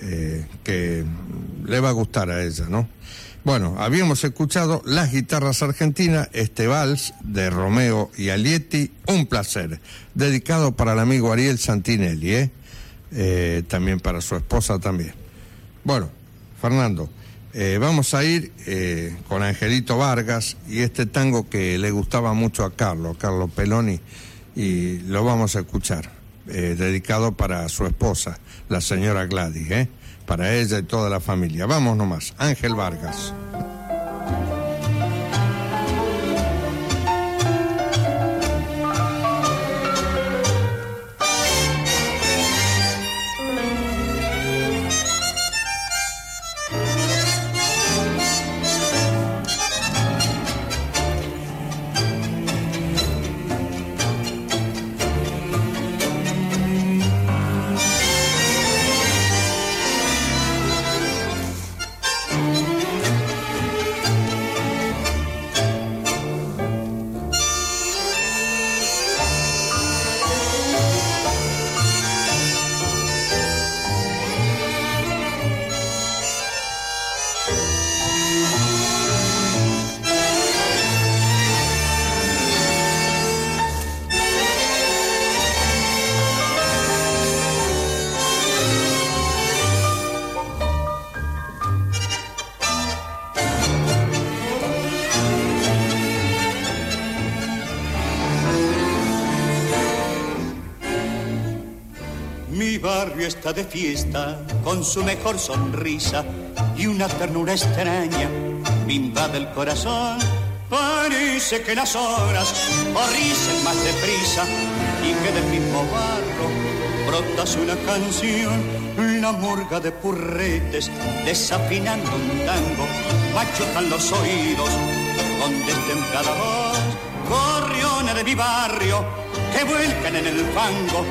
eh, que le va a gustar a ella, ¿no? Bueno, habíamos escuchado las guitarras argentinas, este vals de Romeo y Alietti, un placer, dedicado para el amigo Ariel Santinelli. Eh, también para su esposa también. Bueno, Fernando, eh, vamos a ir eh, con Angelito Vargas y este tango que le gustaba mucho a Carlos, Carlos Peloni, y lo vamos a escuchar, eh, dedicado para su esposa, la señora Gladys, para ella y toda la familia. Vamos nomás, Ángel Vargas. Con su mejor sonrisa y una ternura extraña me invade el corazón. Parece que las horas corricen más deprisa y que del mismo barro brotas una canción. La murga de purretes desafinando un tango machucan los oídos con destemplada voz. Gorriones de mi barrio que vuelcan en el fango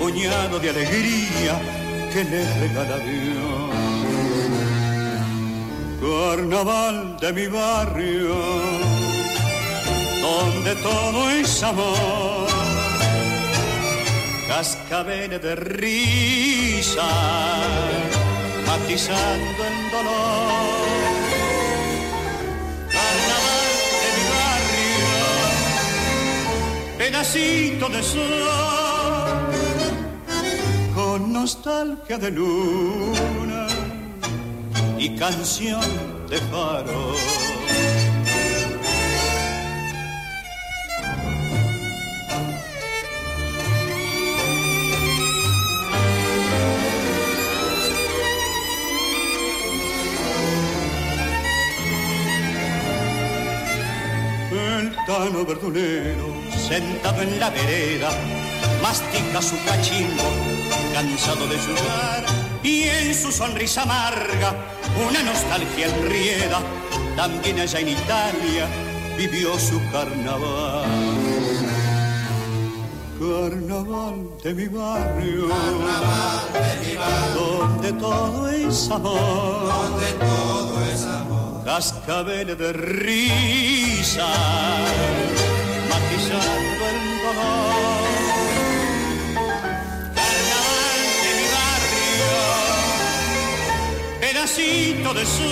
puñado de alegría que le regala Dios. Carnaval de mi barrio, donde todo es amor. Cascabeles de risa, matizando el dolor. Carnaval de mi barrio, pedacito de sol nostalgia de luna y canción de faro. El gitano verdulero, sentado en la vereda, mastica su cachimbo, cansado de jugar, y en su sonrisa amarga, una nostalgia enrieda, también allá en Italia vivió su carnaval. Carnaval de mi barrio, carnaval de mi barrio, donde todo es amor, donde todo es amor, cascabel de risa, matizando el dolor. Pedacito de sol,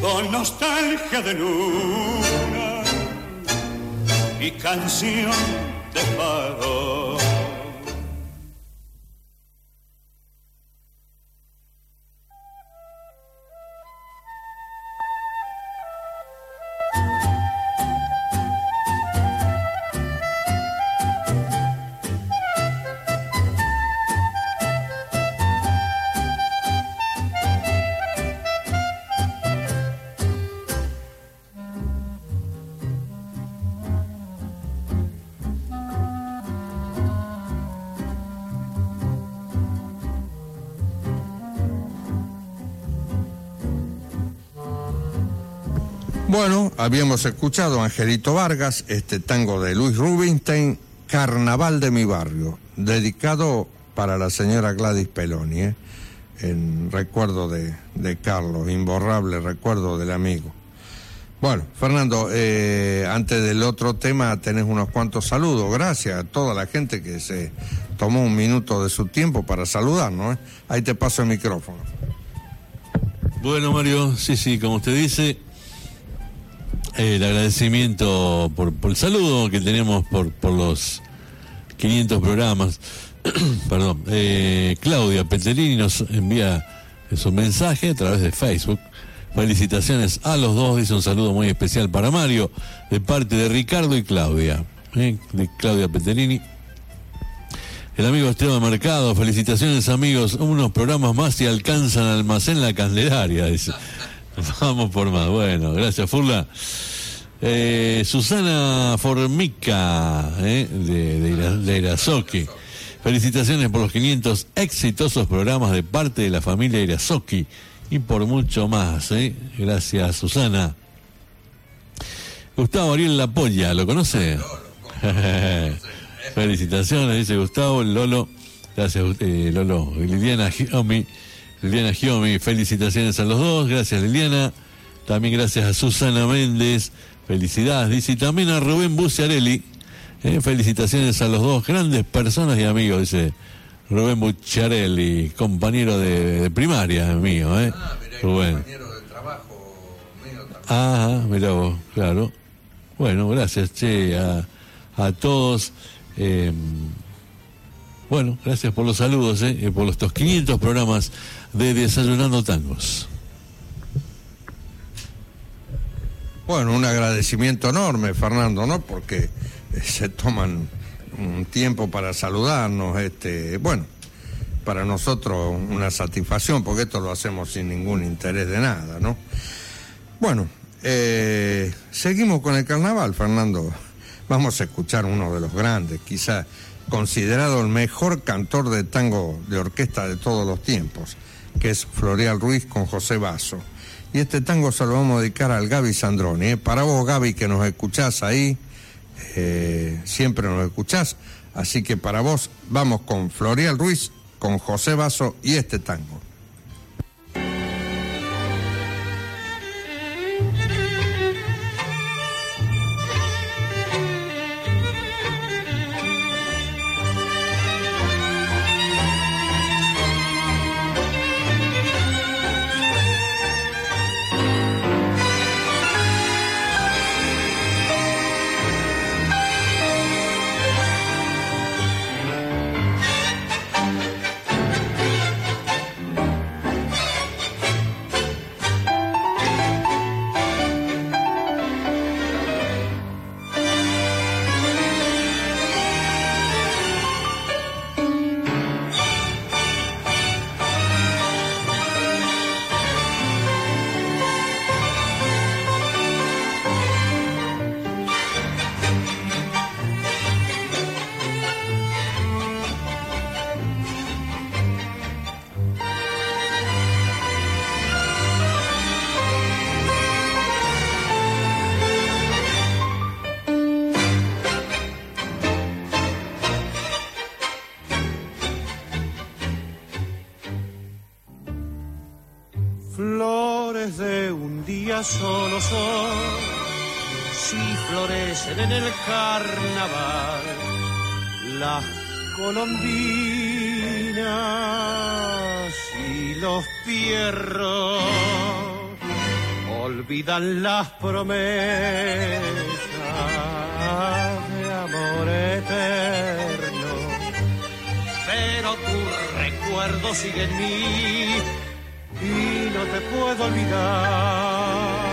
con nostalgia de luna y canción de pago. Habíamos escuchado Angelito Vargas, este tango de Luis Rubinstein, Carnaval de mi barrio, dedicado para la señora Gladys Peloni, ¿eh? en recuerdo de, de Carlos, imborrable recuerdo del amigo. Bueno, Fernando, eh, antes del otro tema tenés unos cuantos saludos. Gracias a toda la gente que se tomó un minuto de su tiempo para saludarnos. ¿eh? Ahí te paso el micrófono. Bueno, Mario, sí, sí, como usted dice, el agradecimiento por, el saludo que tenemos por, los 500 programas. Perdón, eh, Claudia Petelini nos envía su mensaje a través de Facebook. Felicitaciones a los dos, dice un saludo muy especial para Mario, de parte de Ricardo y Claudia, eh, de Claudia Petelini. El amigo Esteban Mercado, felicitaciones amigos, unos programas más y alcanzan almacén la Candelaria, dice. Vamos por más, bueno, gracias Furla. Eh, Susana Formica, eh, de, de, de. Felicitaciones por los 500 exitosos programas de parte de la familia Irazoki y por mucho más. Eh. Gracias, Susana. Gustavo Ariel Lapolla, ¿lo conoce? Felicitaciones, dice Gustavo, Lolo. Gracias, eh, Lolo. Liliana Giomi. Liliana Giomi, felicitaciones a los dos. Gracias, Liliana. También gracias a Susana Méndez. Felicidades, dice. Y también a Rubén Buciarelli. Eh, felicitaciones a los dos, grandes personas y amigos, dice Rubén Bucciarelli, compañero de, de primaria mío, ¿eh? Rubén. Ah, mira vos, claro. Bueno, gracias, che, a, a todos. eh, bueno, gracias por los saludos, eh, por estos 500 programas de Desayunando Tangos. Bueno, un agradecimiento enorme, Fernando, ¿no? Porque eh, se toman un tiempo para saludarnos, este, bueno, para nosotros una satisfacción, porque esto lo hacemos sin ningún interés de nada, ¿no? Bueno, eh, seguimos con el carnaval, Fernando. Vamos a escuchar uno de los grandes, quizá considerado el mejor cantor de tango de orquesta de todos los tiempos, que es Floreal Ruiz con José Basso. Y este tango se lo vamos a dedicar al Gaby Sandroni. ¿eh? Para vos, Gaby, que nos escuchás ahí, eh, siempre nos escuchás. Así que para vos, vamos con Floreal Ruiz, con José Basso y este tango. Solo son si florecen en el carnaval las colombinas y los pierros olvidan las promesas de amor eterno, pero tu recuerdo sigue en mí y no te puedo olvidar.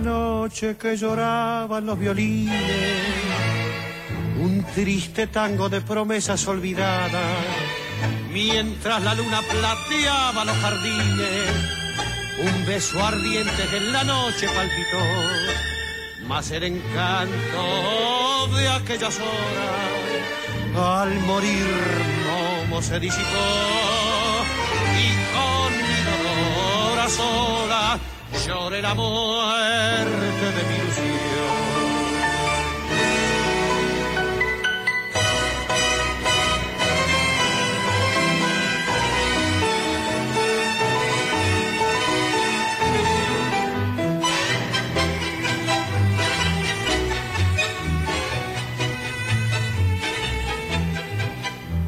Noche que lloraban los violines, un triste tango de promesas olvidadas, mientras la luna plateaba los jardines, un beso ardiente que en la noche palpitó, más el encanto de aquellas horas, al morir Momo se disipó. Y con mi sola lloré la muerte de mi ilusión.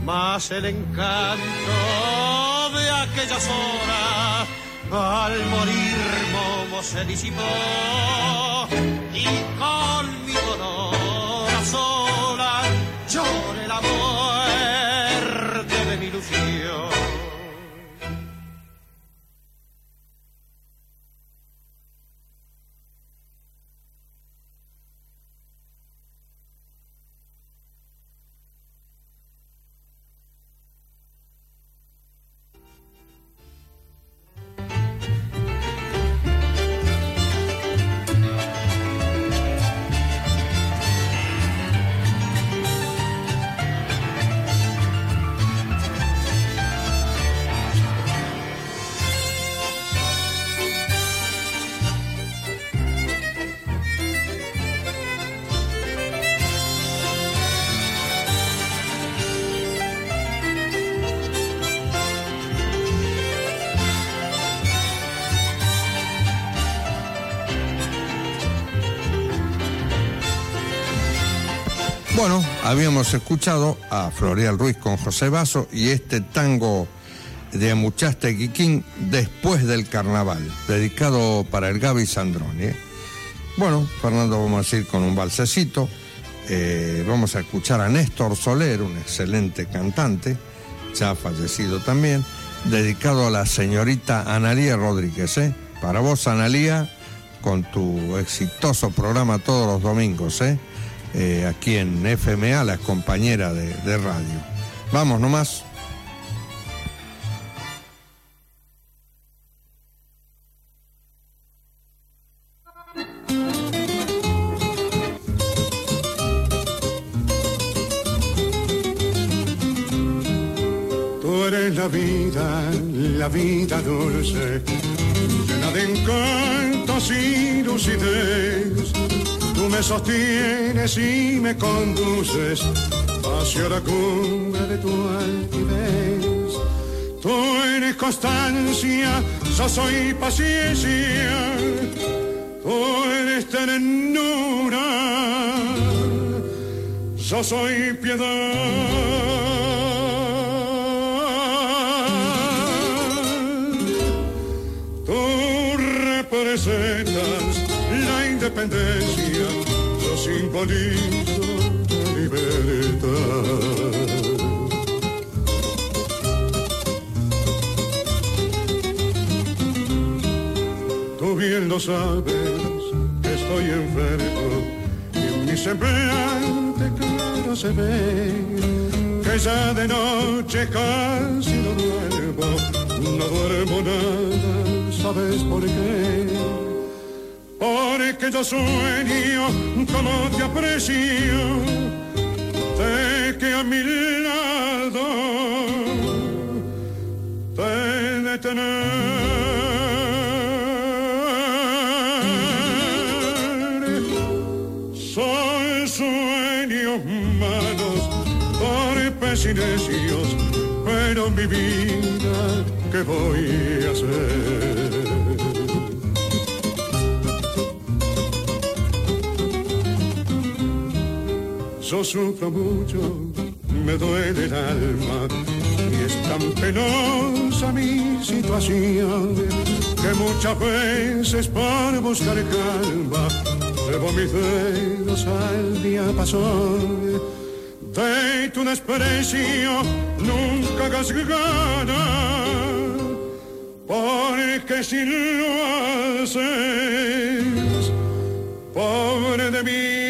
más el encanto de aquellas horas al morir se disipó y con habíamos escuchado a Florial Ruiz con José Basso y este tango de Amuchaste Quiquín después del carnaval, dedicado para el Gaby Sandroni. ¿eh? Bueno, Fernando, vamos a ir con un balsecito. Eh, vamos a escuchar a Néstor Soler, un excelente cantante, ya fallecido también, dedicado a la señorita Analía Rodríguez. ¿eh? Para vos, Analía, con tu exitoso programa todos los domingos, ¿eh? Eh, aquí en FMA, la compañera de, de radio. Vamos nomás. Cumbre de tu altivez. Tú eres constancia, yo soy paciencia. Tú eres ternura, yo soy piedad. Tú representas la independencia, yo simbolizo Lo sabes que estoy enfermo y en mi semblante claro se ve que ya de noche casi no duermo, no duermo nada, ¿sabes por qué? Porque yo sueño como te aprecio, de que a mi lado te de necios, pero mi vida ¿qué voy a hacer? Yo sufro mucho, me duele el alma y es tan penosa mi situación que muchas veces por buscar calma llevo mis dedos al diapasón de tu desprecio nunca hagas gana porque si lo haces pobre de mí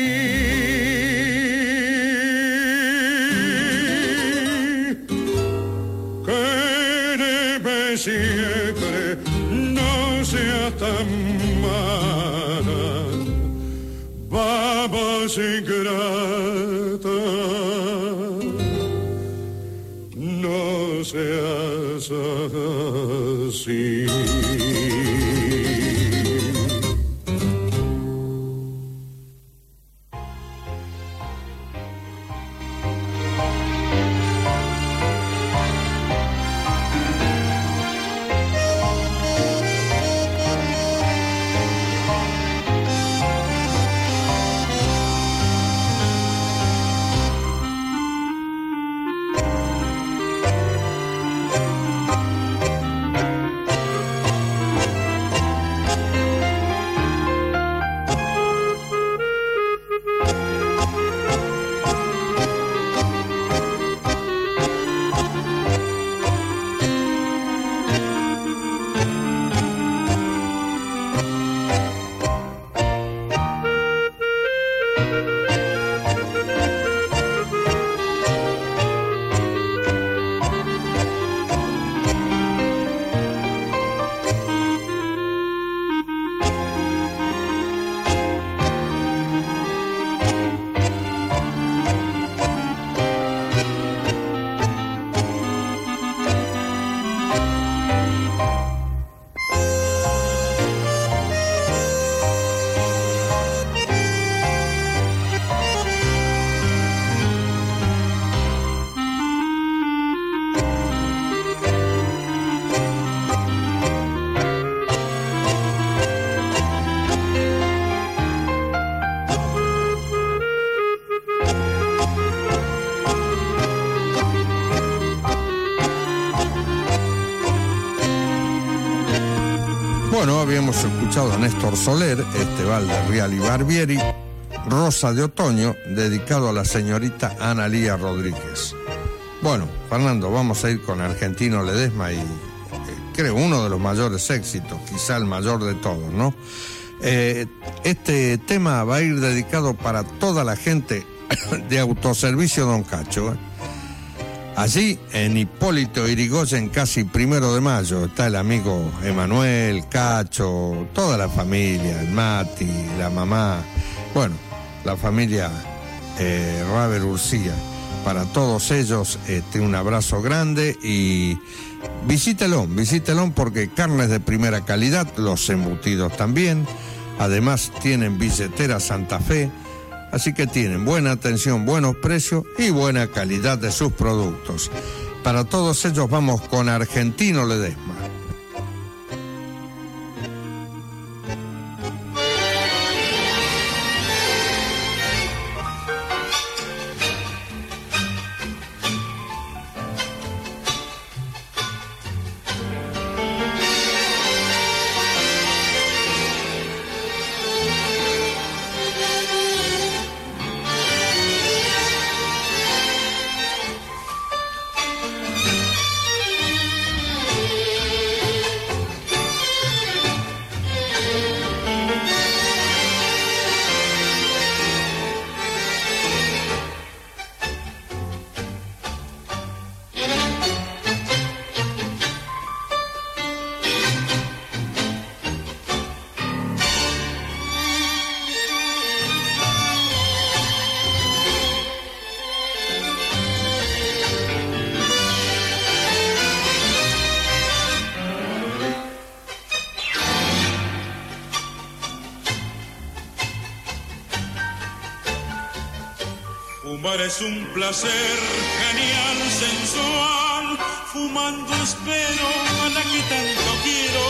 Néstor Soler, este Valde Real y Barbieri, Rosa de Otoño, dedicado a la señorita Analía Rodríguez. Bueno, Fernando, vamos a ir con Argentino Ledesma y eh, creo uno de los mayores éxitos, quizá el mayor de todos, ¿no? Eh, este tema va a ir dedicado para toda la gente de Autoservicio Don Cacho. ¿eh? Allí, en Hipólito Irigoyen, casi primero de mayo, está el amigo Emanuel, Cacho, toda la familia, el Mati, la mamá, bueno, la familia eh, Raber Urcía. Para todos ellos, este, un abrazo grande y visítelo, visítelo porque carnes de primera calidad, los embutidos también. Además, tienen billetera Santa Fe. Así que tienen buena atención, buenos precios y buena calidad de sus productos. Para todos ellos vamos con Argentino Ledesma. Placer genial, sensual, Fumando espero a la que tanto quiero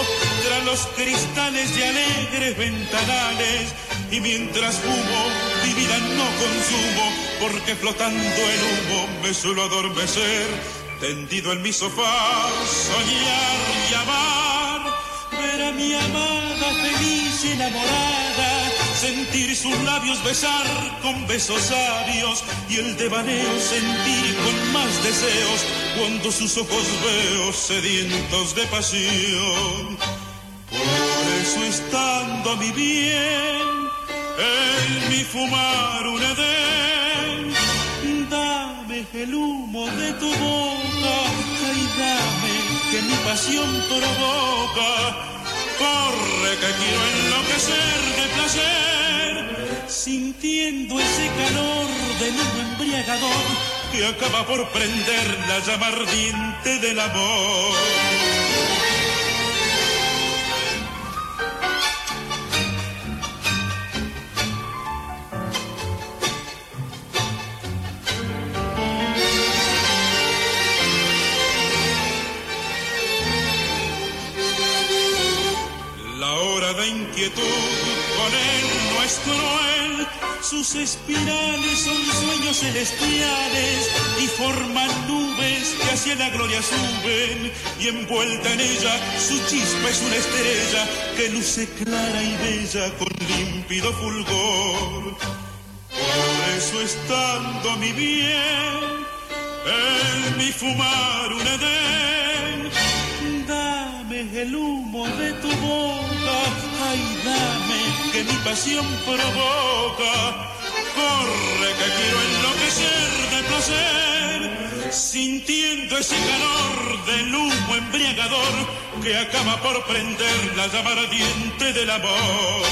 tras los cristales de alegres ventanales. Y mientras fumo, mi vida no consumo, porque flotando el humo me suelo adormecer. Tendido en mi sofá, soñar y amar, ver a mi amada feliz enamorada, sentir sus labios besar con besos sabios y el devaneo sentir con más deseos cuando sus ojos veo sedientos de pasión. Por eso estando a mi bien, en mi fumar un edén, dame el humo de tu boca y dame que mi pasión provoca. Corre que quiero enloquecer de placer, sintiendo ese calor del humo embriagador que acaba por prender la llama ardiente del amor. Sus espirales son sueños celestiales y forman nubes que hacia la gloria suben y envuelta en ella su chispa es una estrella que luce clara y bella con límpido fulgor. Por eso estando mi bien, en mi fumar un edén, dame el humo de tu boca, ay dame que mi pasión provoca. Corre que quiero enloquecer de placer, sintiendo ese calor del humo embriagador que acaba por prender la llama ardiente del amor.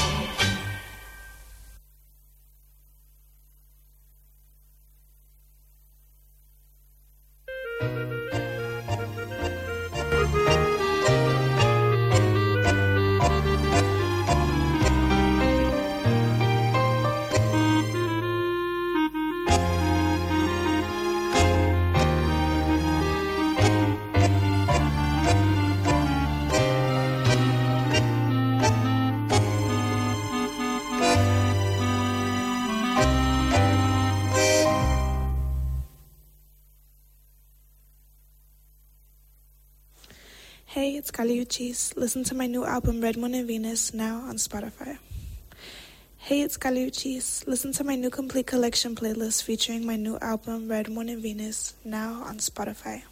Hey, it's Caliuchis. Listen to my new album Red Moon and Venus now on Spotify. Hey, it's Caliuchis. Listen to my new complete collection playlist featuring my new album Red Moon and Venus now on Spotify.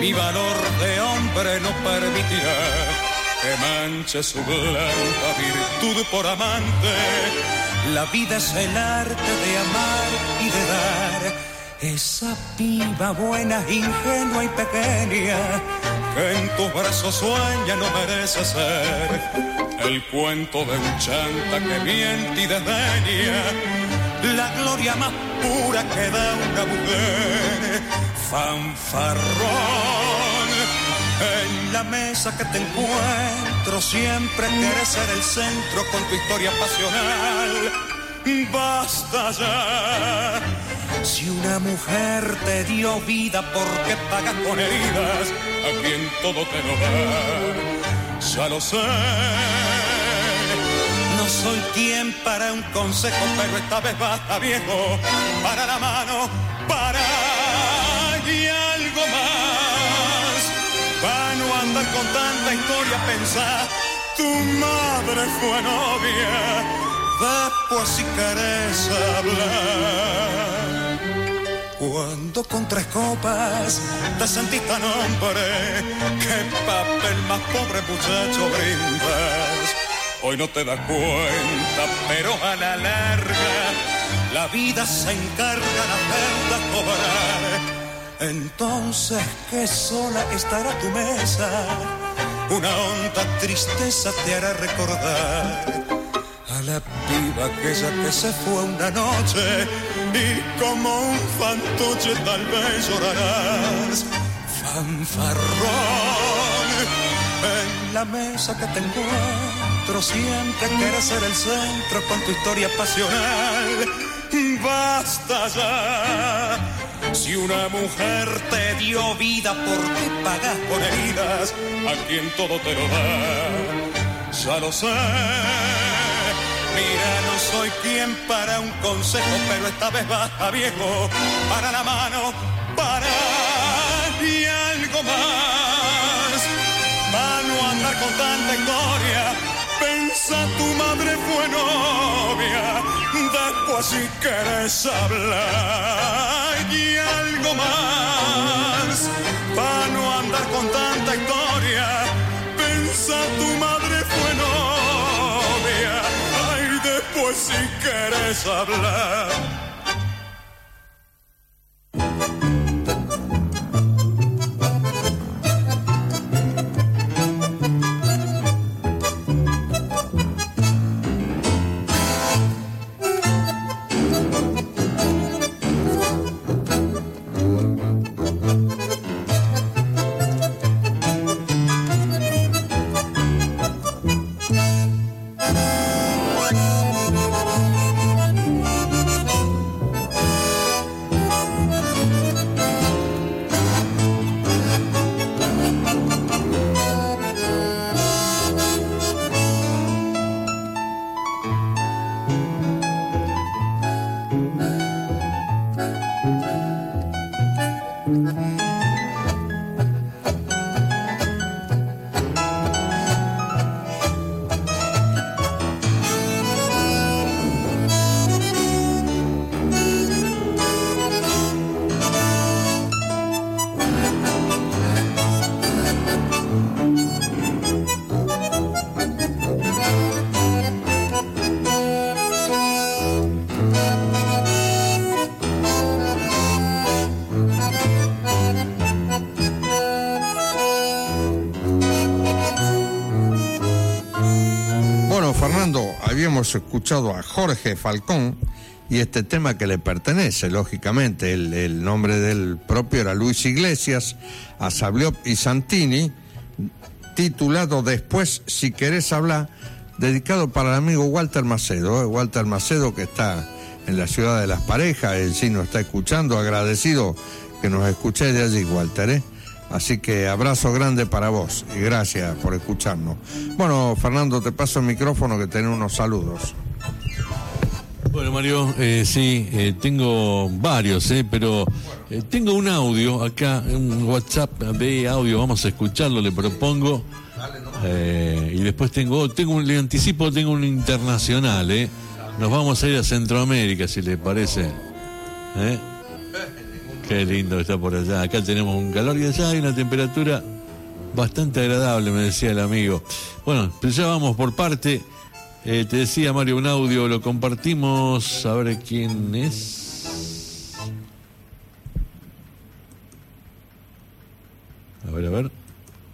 Mi valor de hombre no permitirá que manche su blanca virtud por amante. La vida es el arte de amar y de dar. Esa piba buena, ingenua y pequeña, que en tus brazos sueña no merece ser el cuento de un chanta que miente y desdeña la gloria más pura que da una mujer. Fanfarrón, en la mesa que te encuentro siempre quieres ser el centro con tu historia pasional. Basta ya. Si una mujer te dio vida, ¿por qué pagas con heridas a quien todo te lo da? Ya lo sé. No soy quien para un consejo, pero esta vez basta viejo. Para la mano, para y algo más. Para no andar con tanta historia, pensar. Tu madre fue novia. Después si querés hablar. Cuando con tres copas te sentís tan hombre, qué papel más pobre muchacho brindas. Hoy no te das cuenta, pero a la larga la vida se encarga de hacerla cobrar. Entonces, que sola estará tu mesa, una honda tristeza te hará recordar a la piba aquella que se fue una noche y como un fantoche tal vez llorarás. Fanfarrón en la mesa que te encuentro siempre quieres ser el centro con tu historia pasional. Basta ya. Si una mujer te dio vida, ¿por qué pagas con heridas a quien todo te lo da? Ya lo sé. Mira, no soy quien para un consejo, pero esta vez baja viejo, para la mano, para y algo más. Para no andar con tanta historia, pensa tu madre fue novia, después si quieres hablar y algo más. Para no andar con tanta historia, pensa tu madre fue novia, ay después si quieres hablar. Escuchado a Jorge Falcón y este tema que le pertenece, lógicamente, el, nombre del propio era Luis Iglesias, a Sabliop y Santini, titulado Después, si querés hablar, dedicado para el amigo Walter Macedo, ¿eh? Walter Macedo que está en la ciudad de las parejas, él sí nos está escuchando, agradecido que nos escuché de allí, Walter, ¿eh? Así que abrazo grande para vos y gracias por escucharnos. Bueno, Fernando, te paso el micrófono que tenés unos saludos. Bueno, Mario, eh, sí, eh, tengo varios, eh, pero eh, tengo un audio acá, un WhatsApp de audio, vamos a escucharlo, le propongo. Eh, y después tengo, tengo un, le anticipo, tengo un internacional, ¿eh? Nos vamos a ir a Centroamérica, si le parece. Qué lindo está por allá. Acá tenemos un calor y allá hay una temperatura bastante agradable, me decía el amigo. Bueno, pero ya vamos por parte. Eh, te decía Mario, un audio, lo compartimos. A ver quién es. A ver, a ver.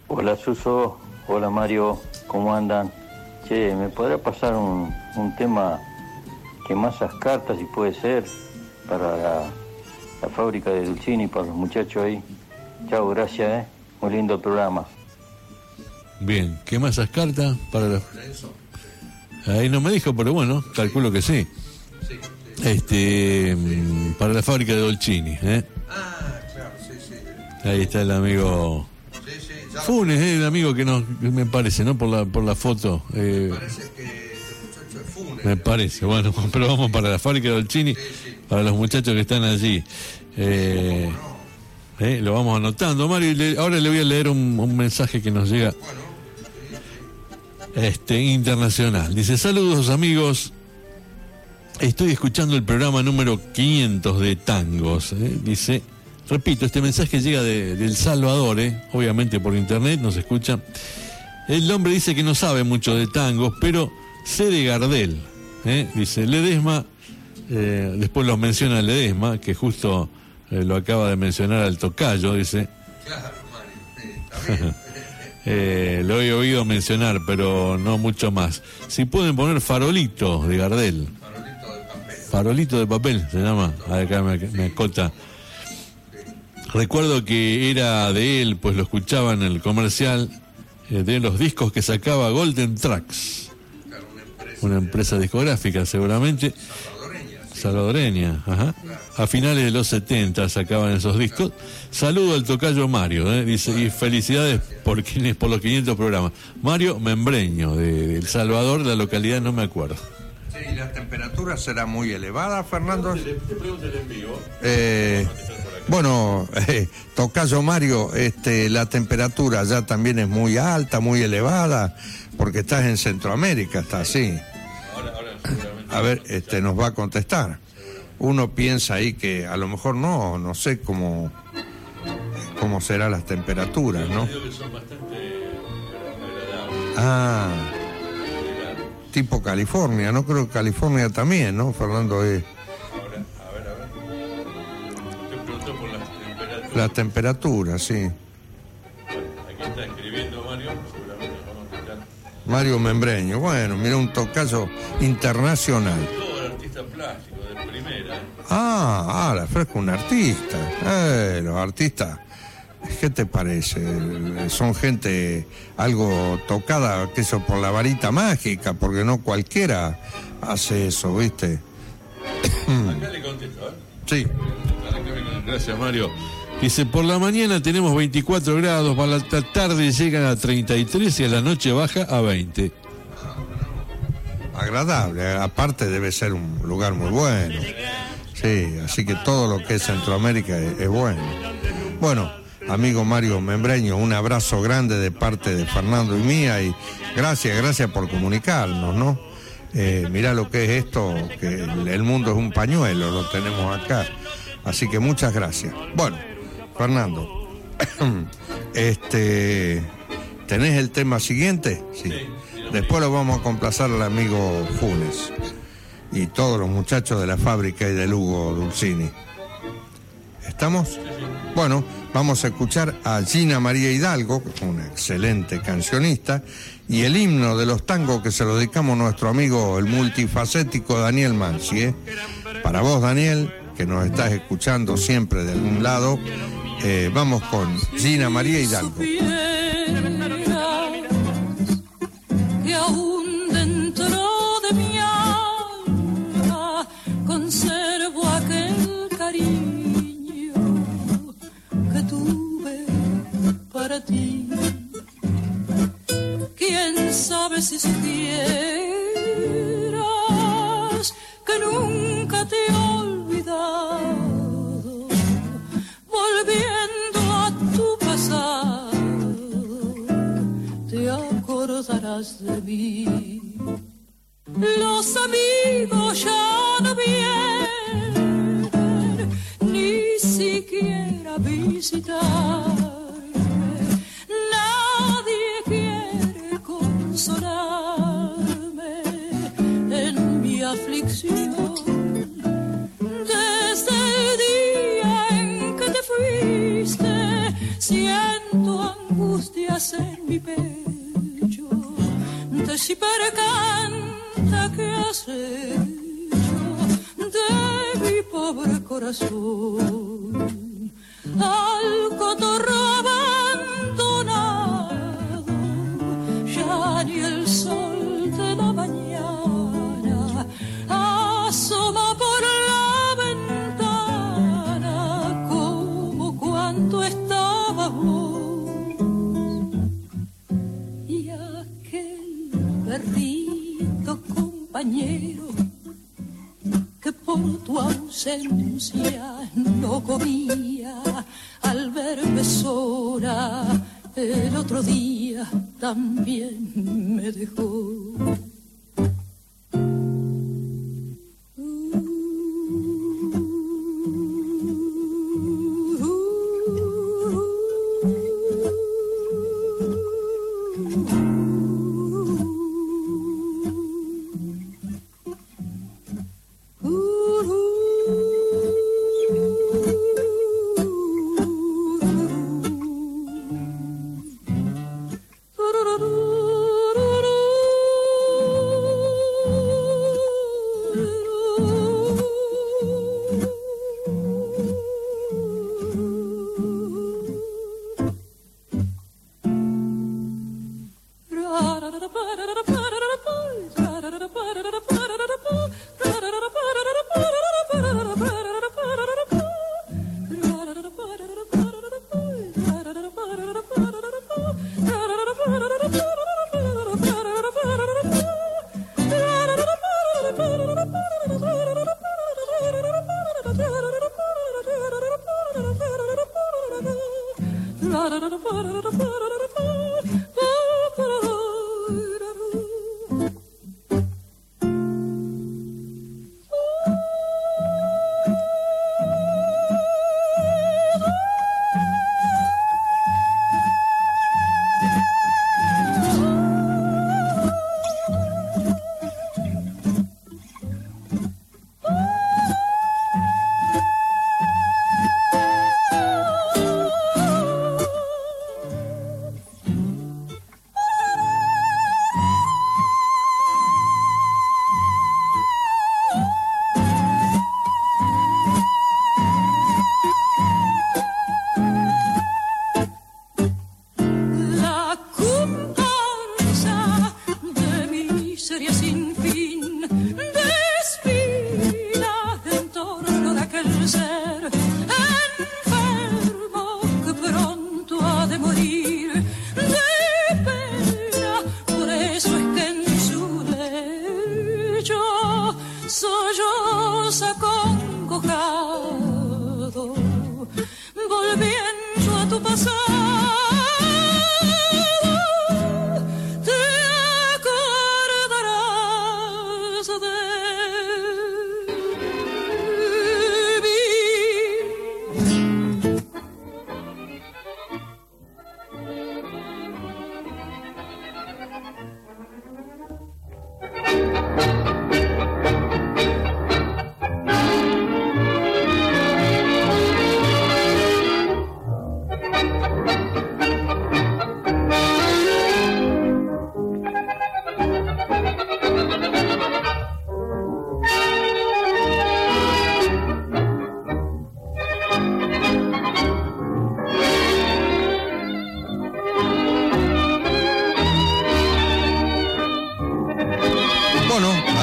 Hola Suso, hola Mario, ¿cómo andan? Che, ¿me podrá pasar un, un tema que masas cartas, si puede ser, para la, la fábrica de Dulcini, para los muchachos ahí? Chao, gracias, ¿eh? Muy lindo programa. Bien, ¿qué más esas cartas para los... Ahí no me dijo, pero bueno, calculo que sí. Este, para la fábrica de Dolcini, ¿eh? Ah, claro, sí, sí. Ahí está el amigo Funes, ¿eh? el amigo que nos, me parece, ¿no? Por la, por la foto. eh, Parece que este muchacho es Funes. me parece, bueno, pero vamos para la fábrica de Dolcini, para los muchachos que están allí. Eh, eh, lo vamos anotando, Mario. ahora le voy a leer un, mensaje que nos llega este internacional. Dice, saludos amigos. Estoy escuchando el programa número 500 de tangos. ¿eh? Dice, repito, este mensaje llega de El Salvador, ¿eh? obviamente por internet, nos escucha. El hombre dice que no sabe mucho de tangos, pero sé de Gardel. ¿eh? Dice, Ledesma, eh, después lo menciona Ledesma, que justo eh, lo acaba de mencionar al tocayo, dice. Eh, lo he oído mencionar, pero no mucho más. Si pueden poner Farolito de Gardel. Farolito de papel se llama. Acá me, me acota. Recuerdo que era de él, pues lo escuchaba en el comercial de los discos que sacaba Golden Tracks. Una empresa discográfica, seguramente. Salvadoreña, ajá. A finales de los 70 sacaban esos discos. Saludo al tocayo Mario, eh, dice, y felicidades por, quienes, por los 500 programas. Mario Membreño, de, de El Salvador, la localidad no me acuerdo. Sí, ¿y la temperatura será muy elevada, Fernando? vivo. Eh, bueno, eh, Tocayo Mario, este, la temperatura ya también es muy alta, muy elevada, porque estás en Centroamérica, está así. A ver, este, nos va a contestar. Uno piensa ahí que a lo mejor no, no sé cómo, cómo serán las temperaturas, ¿no? Ah, tipo California, no creo que California también, ¿no, Fernando? Eh, la temperatura, sí. Aquí está escribiendo Mario, Mario Membreño, bueno, mira un tocayo internacional. Todo el artista plástico de primera. Ah, ah, la fresca un artista. Eh, los artistas, ¿qué te parece? Son gente algo tocada, que eso, por la varita mágica, porque no cualquiera hace eso, ¿viste? Acá le contesto, ¿eh? Sí. Gracias, Mario. Dice, por la mañana tenemos 24 grados, para la tarde llegan a 33 y a la noche baja a 20. Agradable, aparte debe ser un lugar muy bueno. Sí, así que todo lo que es Centroamérica es, bueno. Bueno, amigo Mario Membreño, un abrazo grande de parte de Fernando y mía y gracias, gracias por comunicarnos, ¿no? Eh, mirá lo que es esto, que el mundo es un pañuelo, lo tenemos acá. Así que muchas gracias. Bueno, Fernando, este, ¿tenés el tema siguiente? Sí. Después lo vamos a complacer al amigo Funes y todos los muchachos de la fábrica y de Lugo Dulcini. ¿Estamos? Bueno, vamos a escuchar a Gina María Hidalgo, una excelente cancionista, y el himno de los tangos que se lo dedicamos a nuestro amigo, el multifacético Daniel Mansi. ¿eh? Para vos, Daniel, que nos estás escuchando siempre de algún lado, eh, vamos con Gina María Hidalgo. que aún dentro de mi alma conservo aquel cariño que tuve para ti. Quién sabe si supieras de mí. Los amigos ya no vienen, ni siquiera visitarme. Al cotorro abandonado, ya ni el sol de la mañana. Asoma por la ventana como cuando estaba vos. Y aquel perrito compañero que por tu ausencia no comía al verme sola el otro día también me dejó.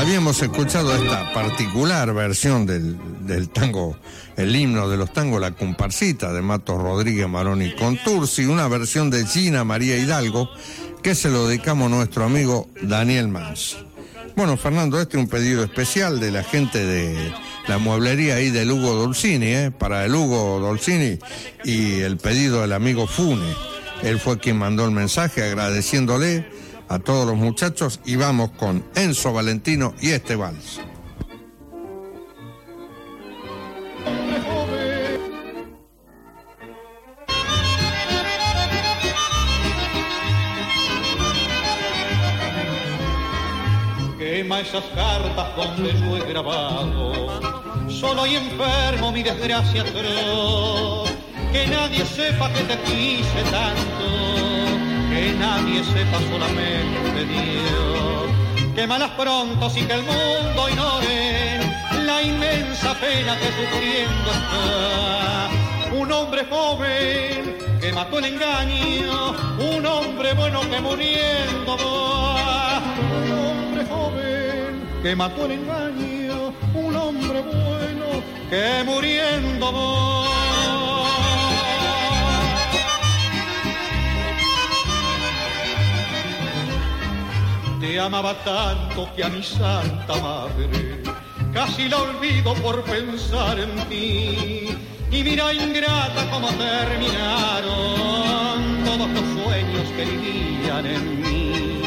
Habíamos escuchado esta particular versión del, del tango, el himno de los tangos, la comparsita de Matos Rodríguez Maroni Contursi, una versión de Gina María Hidalgo, que se lo dedicamos a nuestro amigo Daniel Mansi. Bueno, Fernando, este es un pedido especial de la gente de la mueblería ahí del Hugo Dolcini, ¿eh? para el Hugo Dolcini y el pedido del amigo Fune. Él fue quien mandó el mensaje agradeciéndole a todos los muchachos y vamos con Enzo Valentino y este vals. Quema esas cartas donde yo he grabado. Solo y enfermo mi desgracia atroz. Que nadie sepa que te quise tanto. Que nadie sepa solamente Dios. Quémalas pronto sin que el mundo ignore la inmensa pena que sufriendo está. Un hombre joven que mató el engaño, un hombre bueno que muriendo va. Un hombre joven que mató el engaño, un hombre bueno que muriendo va. Te amaba tanto que a mi santa madre casi la olvido por pensar en ti. Y mira ingrata cómo terminaron todos los sueños que vivían en mí.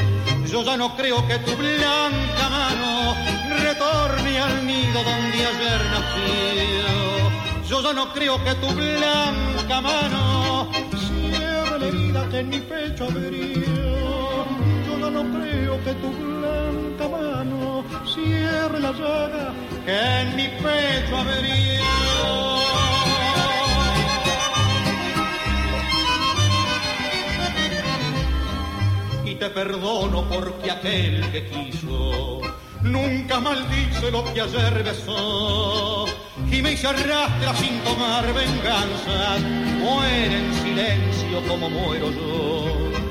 Yo ya no creo que tu blanca mano retorne al nido donde ayer nació. Yo ya no creo que tu blanca mano cierre la herida que en mi pecho abrió. No creo que tu blanca mano cierre la llaga que en mi pecho abrió. y te perdono porque aquel que quiso nunca maldice lo que ayer besó y me hizo arrastra sin tomar venganza muere en silencio como muero yo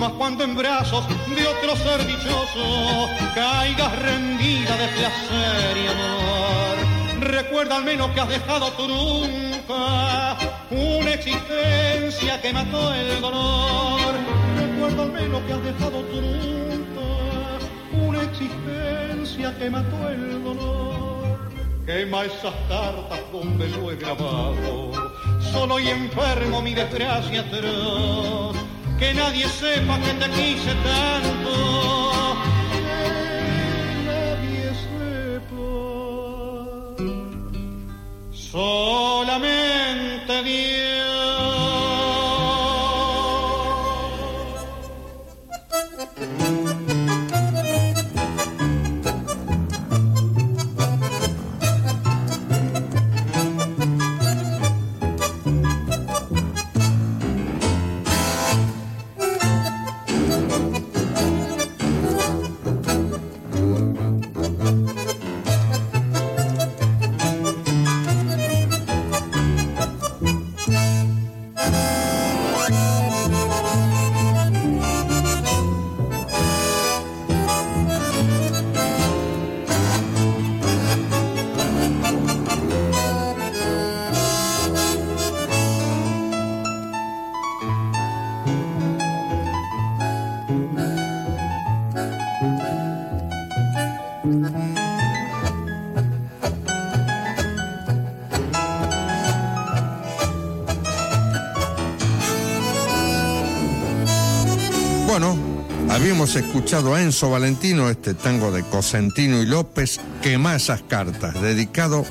mas cuando en brazos de otro ser dichoso caigas rendida de placer y amor recuerda al menos que has dejado trunca una existencia que mató el dolor recuerda al menos que has dejado trunca una existencia que mató el dolor Quema esas cartas donde lo he grabado. Solo y enfermo mi desgracia atroz. Que nadie sepa que te quise tanto. Que nadie sepa. Solamente Dios. Habíamos escuchado a Enzo Valentino, este tango de Cosentino y López, Quema esas cartas, dedicado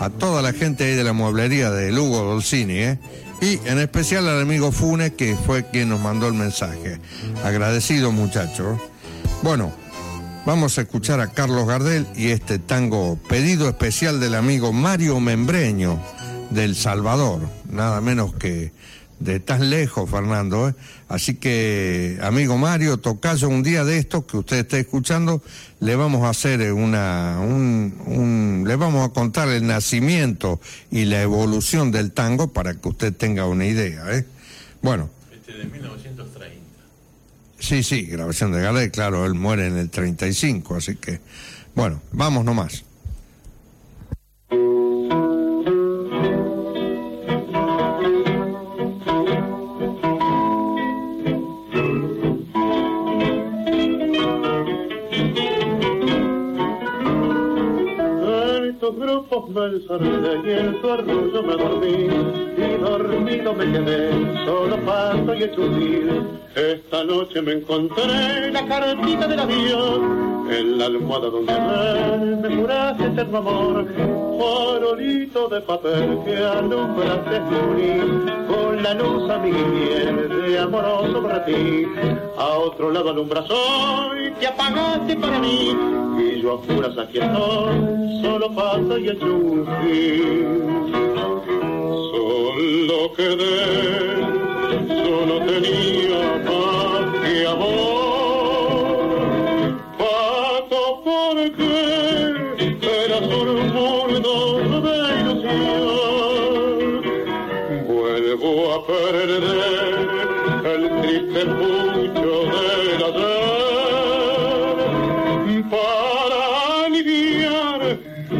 a toda la gente ahí de la mueblería de Lugo Dolcini, ¿eh? Y en especial al amigo Fune, que fue quien nos mandó el mensaje. Agradecido muchacho. Bueno, vamos a escuchar a Carlos Gardel y este tango pedido especial del amigo Mario Membreño, del Salvador, nada menos que de tan lejos, Fernando. ¿eh? Así que, amigo Mario, tocayo un día de estos que usted esté escuchando, le vamos a hacer una, un, un- le vamos a contar el nacimiento y la evolución del tango para que usted tenga una idea. ¿eh? Bueno, Este de 1930. sí, sí, grabación de Gardel, claro, él muere en el 35, así que, bueno, vamos nomás. Me ensarté y en su arrullo me dormí y dormido me quedé, solo paso y chupir. Esta noche me encontré la cartita del avión en la almohada donde me juraste eterno amor, farolito de papel que alumbraste unir con la luz a mi de amoroso para ti. A otro lado alumbras hoy, te apagaste para mí y yo apuras aquí estoy, solo paso y un fin. Solo quedé, solo tenía más que amor. Perder el triste pucho del ayer para aliviar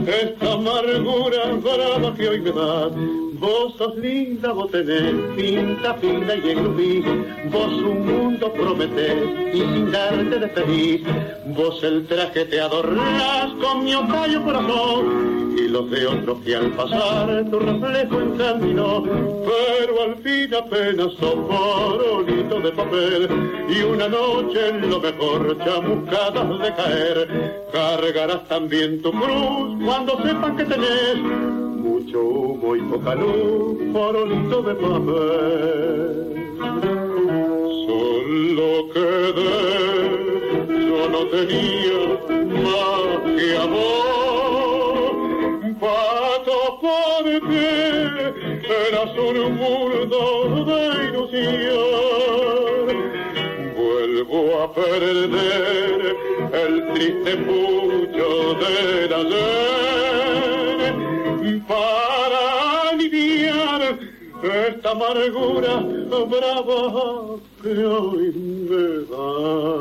esta amargura brava que hoy me da. Vos sos linda, vos tenés pinta fina y engrupí. Vos un mundo prometés y sin darte despedís. Vos el traje te adornás con mi ocayo corazón y los de otros que al pasar tu reflejo encaminó. Pero al fin apenas son farolitos de papel y una noche en lo mejor chamuscadas de caer. Cargarás también tu cruz cuando sepan que tenés mucho humo y poca luz, farolito de papel. Solo quedé, yo no tenía más que amor. Pato porque eras un mundo de ilusión. Vuelvo a perder el triste pucho del ayer esta amargura brava que hoy me da.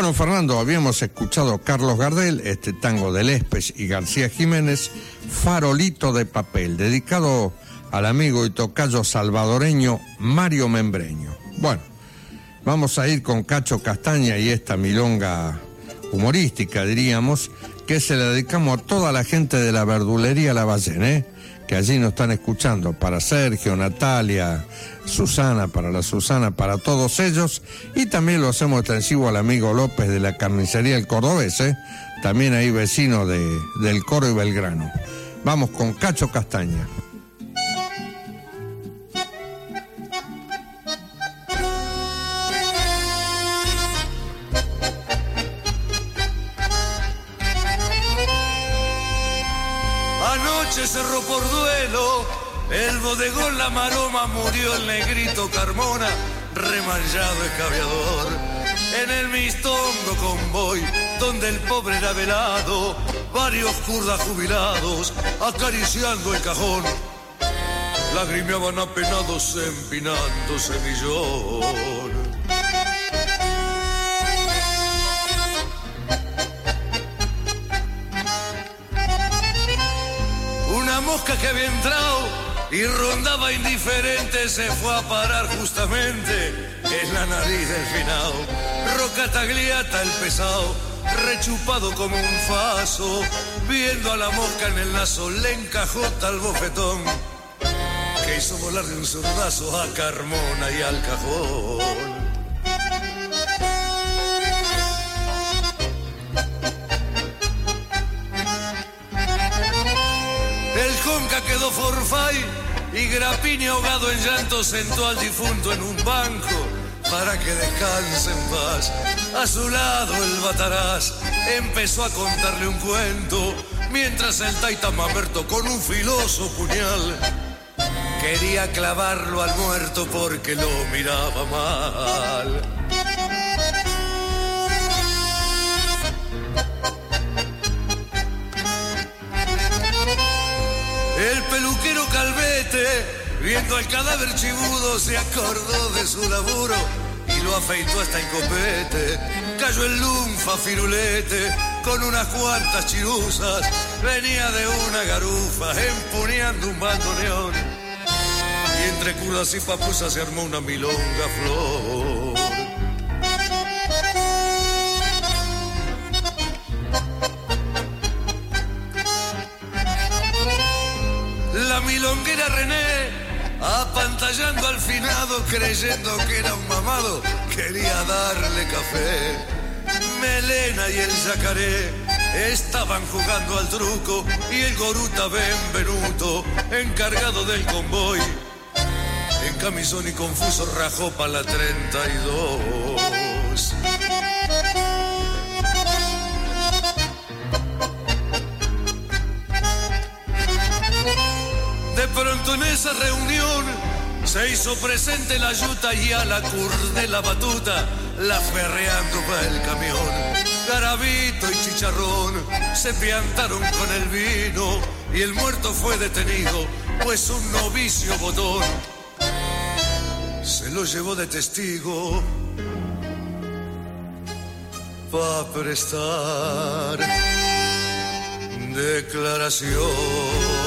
Bueno, Fernando, habíamos escuchado Carlos Gardel, este tango de Lespes y García Jiménez, Farolito de papel, dedicado al amigo y tocayo salvadoreño Mario Membreño. Bueno, vamos a ir con Cacho Castaña y esta milonga humorística, diríamos, que se la dedicamos a toda la gente de la verdulería La Ballena, ¿eh? Que allí nos están escuchando, para Sergio, Natalia, Susana, para la Susana, para todos ellos, y también lo hacemos extensivo al amigo López de la carnicería El Cordobés, ¿eh? también ahí vecino de, del Coro y Belgrano. Vamos con Cacho Castaña. Murió el negrito Carmona, remanchado escabeador. En el mistongo convoy, donde el pobre era velado, varios kurdas jubilados acariciando el cajón. Lagrimeaban apenados empinando semillón. Una mosca que había entrado y rondaba indiferente se fue a parar justamente en la nariz del finao. Roca tagliata el pesado, rechupado como un faso, viendo a la mosca en el naso, le encajó tal bofetón que hizo volar de un zurdazo a Carmona y al cajón. Quedó forfait y Grappini ahogado en llanto sentó al difunto en un banco para que descanse en paz. A su lado el Bataraz empezó a contarle un cuento mientras el Taita Mamerto con un filoso puñal quería clavarlo al muerto porque lo miraba mal. Peluquero Calvete, viendo al cadáver chibudo, se acordó de su laburo y lo afeitó hasta el copete. Cayó el lunfa firulete con unas cuantas chiruzas, venía de una garufa empuñando un bandoneón. Y entre culas y papusas se armó una milonga flor. La milonguera René, apantallando al finado, creyendo que era un mamado, quería darle café. Melena y el yacaré estaban jugando al truco y el goruta Benvenuto, encargado del convoy, en camisón y confuso rajó para la 32. Pronto en esa reunión se hizo presente la yuta y a la cur de la batuta, la ferreando para el camión. Garabito y chicharrón se piantaron con el vino y el muerto fue detenido, pues un novicio botón se lo llevó de testigo para prestar declaración.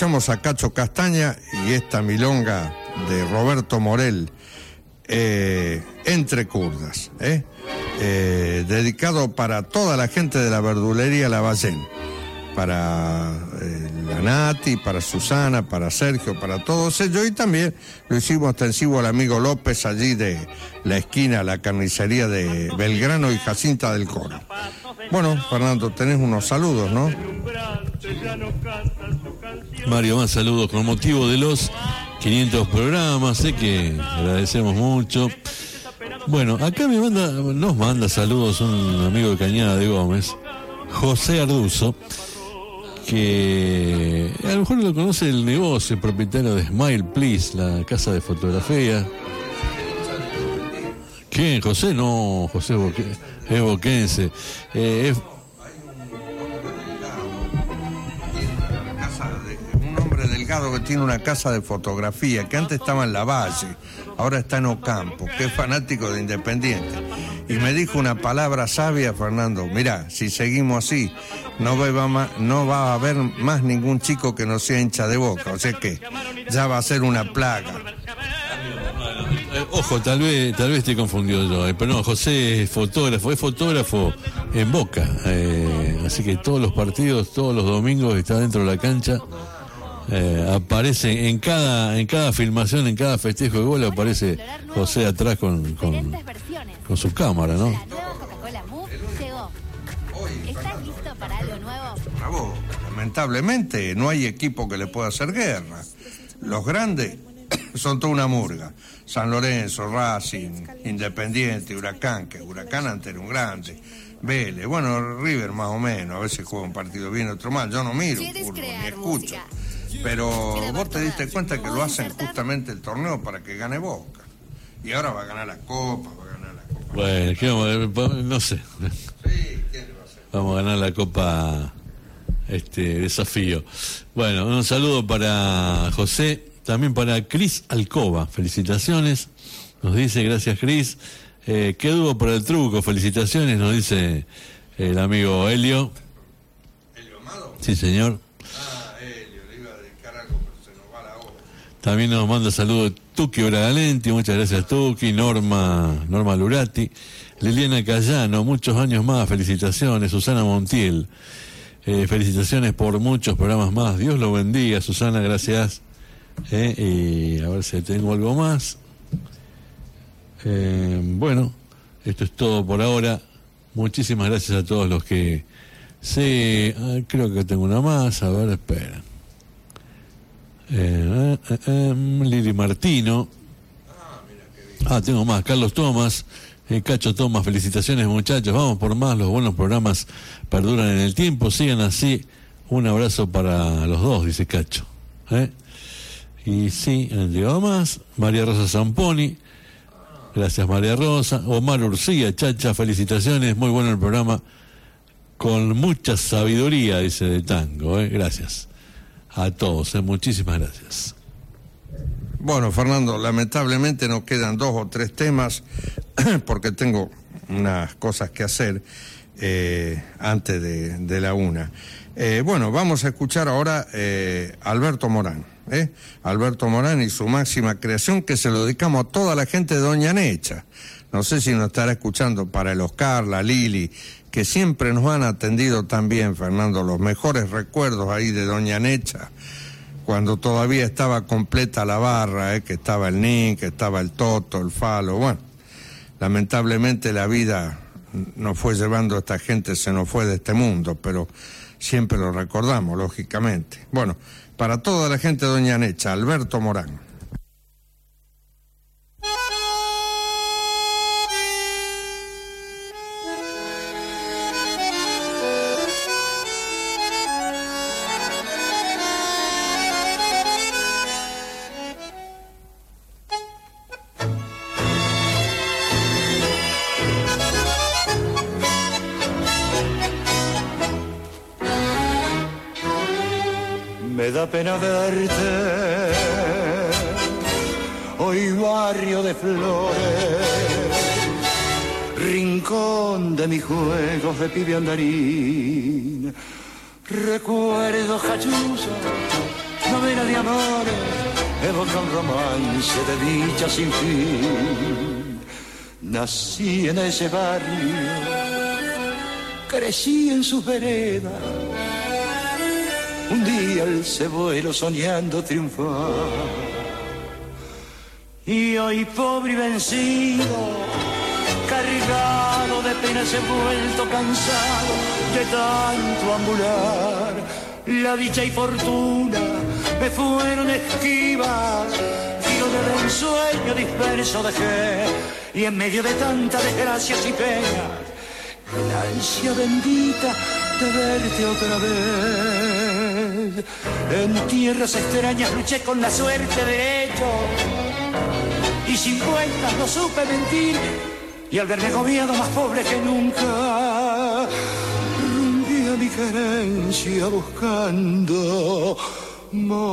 Escuchamos a Cacho Castaña y esta milonga de Roberto Morel, eh, Entre Curdas, ¿eh? Eh, dedicado para toda la gente de la verdulería Lavallén, para eh, la Nati, para Susana, para Sergio, para todos ellos y también lo hicimos extensivo al amigo López allí de la esquina, la carnicería de Belgrano y Jacinta del Coro. Bueno, Fernando, tenés unos saludos, ¿no? Mario, más saludos con motivo de los 500 programas, sé que agradecemos mucho. Bueno, acá me manda, nos manda saludos un amigo de Cañada de Gómez, José Arduzo, que a lo mejor lo conoce el negocio, el propietario de Smile Please, la casa de fotografía. ¿Quién? José, no, José Boque, es boquense. Eh, que tiene una casa de fotografía, que antes estaba en La Valle, ahora está en Ocampo, que es fanático de Independiente. Y me dijo una palabra sabia, Fernando, mira, si seguimos así, no va, a haber más ningún chico que no sea hincha de boca, o sea que ya va a ser una plaga. Ojo, tal vez, tal vez te confundió yo, eh, pero no, José es fotógrafo, es fotógrafo en Boca, eh, así que todos los partidos, todos los domingos está dentro de la cancha, eh, aparece en cada, en cada filmación, en cada festejo de gol aparece José atrás con, con, con su cámara, ¿no? Coca-Cola Move llegó. ¿Estás listo para algo nuevo? Bravo. Lamentablemente no hay equipo que le pueda hacer guerra. Los grandes son toda una murga. San Lorenzo, Racing, Independiente, Huracán, que Huracán antes era un grande. Vélez, bueno, River más o menos, a veces juega un partido bien, otro mal. Yo no miro fútbol, ni escucho. Pero vos te diste cuenta que lo hacen justamente el torneo para que gane Boca. Y ahora va a ganar la Copa, va a ganar la Copa. Bueno, ¿qué vamos a- no sé. Vamos a ganar la Copa este desafío. Bueno, un saludo para José, también para Cris Alcoba. Felicitaciones. Nos dice, gracias Cris. Eh, qué dúo por el truco, felicitaciones, nos dice el amigo Helio. Sí, señor. También nos manda saludos Tuki Bragalenti, muchas gracias Tuki, Norma, Norma Lurati, Liliana Cayano, muchos años más, felicitaciones, Susana Montiel, eh, felicitaciones por muchos programas más, Dios lo bendiga, Susana, gracias. Eh, y a ver si tengo algo más. Eh, bueno, esto es todo por ahora. Muchísimas gracias a todos los que se... ah, creo que tengo una más, a ver, espera. Eh, eh, eh, Lili Martino. Ah, tengo más. Carlos Tomás, eh, Cacho Tomás, felicitaciones muchachos. Vamos por más, los buenos programas perduran en el tiempo. Sigan así. Un abrazo para los dos, dice Cacho. Y sí, han llegado más. María Rosa Zamponi. Gracias María Rosa. Omar Urcía, Chacha, felicitaciones. Muy bueno el programa. Con mucha sabiduría, dice de tango. Gracias a todos. ¿eh? Muchísimas gracias. Bueno, Fernando, lamentablemente nos quedan dos o tres temas porque tengo unas cosas que hacer eh, antes de, la una. Eh, bueno, vamos a escuchar ahora Alberto Morán. Alberto Morán y su máxima creación que se lo dedicamos a toda la gente de Doña Necha. No sé si nos estará escuchando para el Oscar, la Lili, que siempre nos han atendido también, Fernando, los mejores recuerdos ahí de Doña Necha cuando todavía estaba completa la barra, ¿eh? que estaba el Nin, que estaba el Toto, el Falo, bueno, lamentablemente la vida nos fue llevando a esta gente, se nos fue de este mundo, pero siempre lo recordamos, lógicamente. Bueno, para toda la gente de Doña Necha, Alberto Morán. Pibe andarín, Recuerdo Jachuza, novela de amores, evoca un romance de dicha sin fin. Nací en ese barrio, crecí en sus veredas. Un día el cebuelo soñando triunfar. Y hoy pobre y vencido, cargado de penas he vuelto cansado de tanto ambular. La dicha y fortuna me fueron esquivas, giro de ensueño disperso dejé, y en medio de tantas desgracias y penas, la ansia bendita de verte otra vez. En tierras extrañas luché con la suerte de hecho, y sin cuentas no supe mentir, y al verme agobiado más pobre que nunca, rompí a mi carencia buscando morir.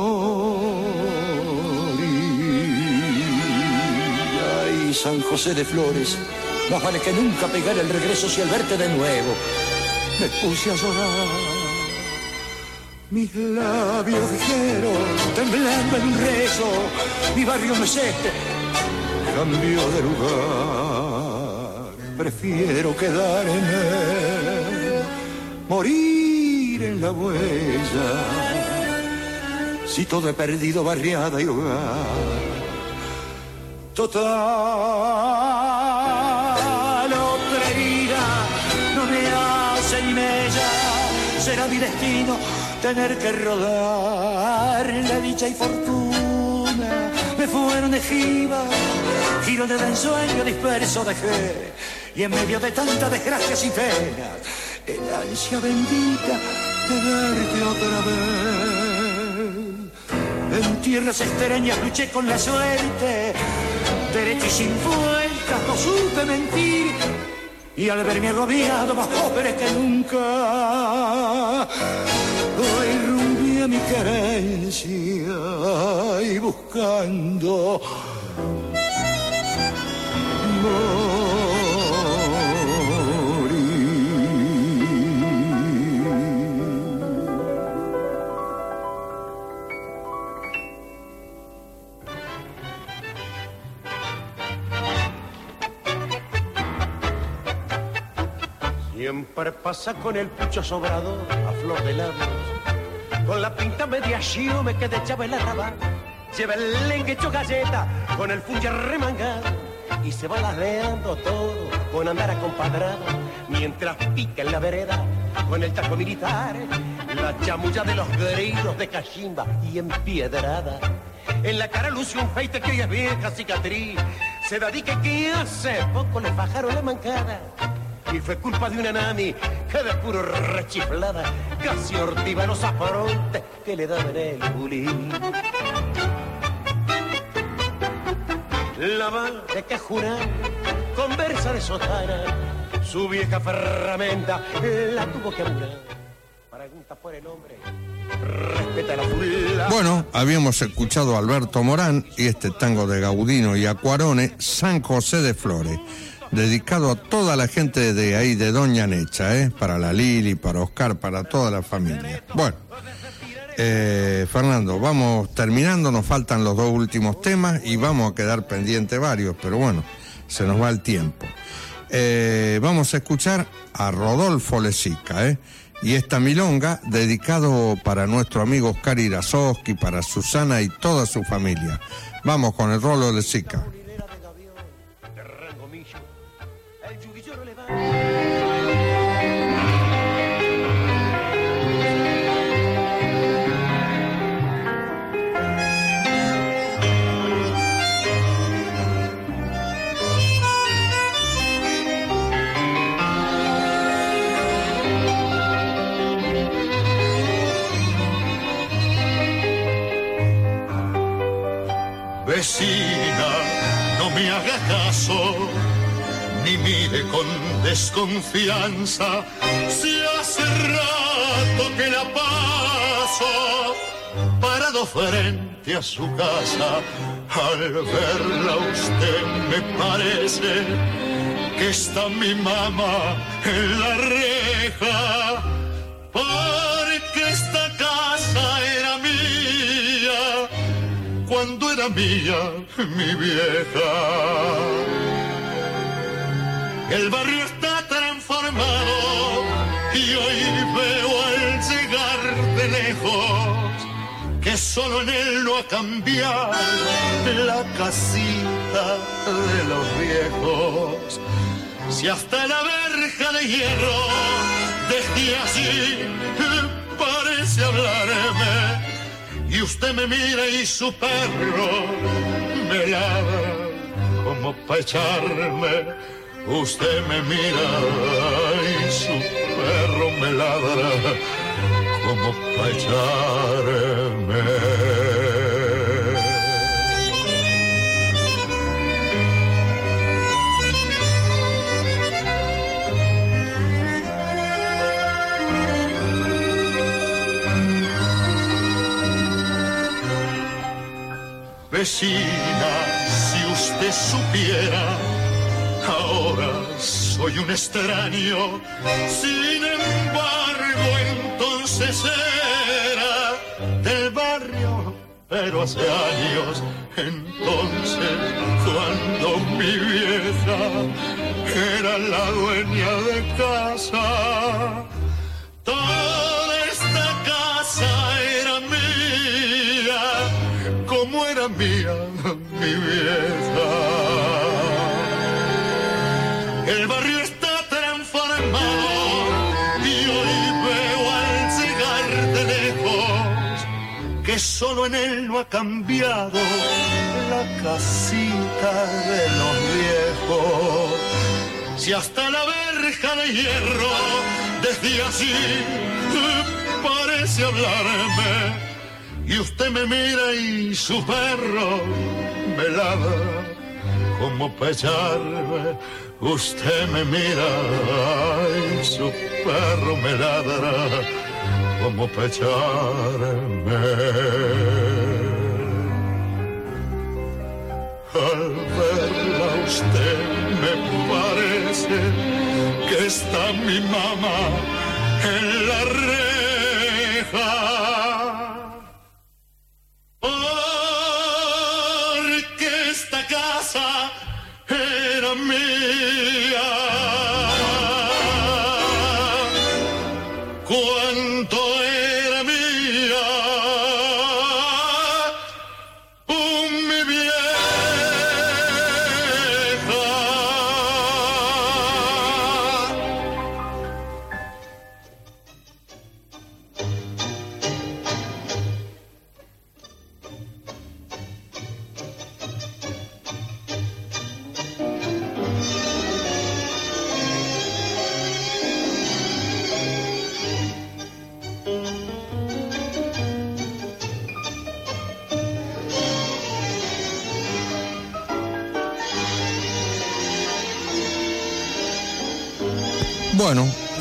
Ay, San José de Flores, más vale que nunca pegar el regreso si al verte de nuevo me puse a llorar. Mis labios dijeron, temblando en un rezo, mi barrio no es este, cambió de lugar. Prefiero quedarme, morir en la huella. Si todo he perdido, barriada y hogar. Total, otra herida no me hace ni mella. Será mi destino tener que rodar la dicha y fortuna. Me fueron de jiba, giro de ensueño disperso dejé. Y en medio de tantas desgracias y penas, el ansia bendita de verte otra vez. En tierras extrañas luché con la suerte, derecho y sin vueltas, no supe mentir. Y al verme agobiado, más pobre que nunca, hoy rumbí a mi carencia y buscando Siempre pasa con el pucho sobrado a flor de labios. Con la pinta media chío me quedé en la raba. Lleva el lengue hecho galleta con el funge remangado. Y se va ladeando todo con andar acompadrado. Mientras pica en la vereda con el taco militar. La chamulla de los grillos de cachimba y empiedrada. En la cara luce un feite que ya es vieja cicatriz. Se dedica que hace poco le bajaron la mancada. Y fue culpa de una nani que de puro rechiflada casi ortiva los afrontes que le daban el bulín. La madre que jura conversa de sotana, su vieja ferramenta la tuvo que amurar. Pregunta por el hombre. Bueno, habíamos escuchado a Alberto Morán y este tango de Gaudino y Acuarone, San José de Flores, dedicado a toda la gente de ahí, de Doña Necha, ¿eh? para la Lili, para Oscar, para toda la familia. Bueno, eh, Fernando, vamos terminando, nos faltan los dos últimos temas y vamos a quedar pendientes varios, pero bueno, se nos va el tiempo. Eh, vamos a escuchar a Rodolfo Lesica, ¿eh? Y esta milonga dedicado para nuestro amigo Oscar Irazoski, para Susana y toda su familia. Vamos con el rolo Lesica. y mire con desconfianza si hace rato que la paso parado frente a su casa. Al verla usted me parece que está mi mamá en la reja porque esta casa era mía cuando era mía mi vieja. El barrio está transformado y hoy veo al llegar de lejos que solo en él no ha cambiado la casita de los viejos. Si hasta la verja de hierro desde así parece hablarme y usted me mira y su perro me ladra como para echarme. Usted me mira y su perro me ladra como para. Vecina, si usted supiera, soy un extraño, sin embargo entonces era del barrio, pero hace años, entonces cuando mi vieja era la dueña de casa, toda esta casa era mía como era mía mi vieja. El barrio está transformado y hoy veo al llegar de lejos que solo en él no ha cambiado la casita de los viejos. Si hasta la verja de hierro desde así parece hablarme y usted me mira y su perro me ladra como para echarme. Usted me mira y su perro me ladra como para echarme. Al verla usted me parece que está mi mamá en la reja. Porque esta casa era mía.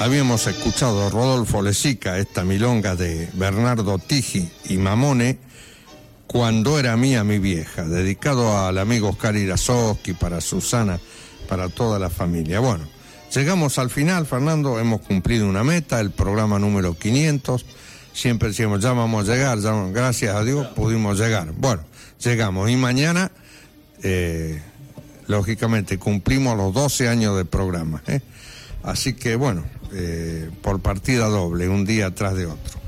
Habíamos escuchado a Rodolfo Lesica, esta milonga de Bernardo Tiji y Mamone, cuando era mía mi vieja, dedicado al amigo Oscar Irasoski, para Susana, para toda la familia. Bueno, llegamos al final, Fernando, hemos cumplido una meta, el programa número 500. Siempre decíamos, ya vamos a llegar, ya gracias a Dios pudimos llegar. Bueno, llegamos y mañana, eh, lógicamente, cumplimos los 12 años de programa. ¿eh? Así que bueno, eh, por partida doble, un día tras de otro.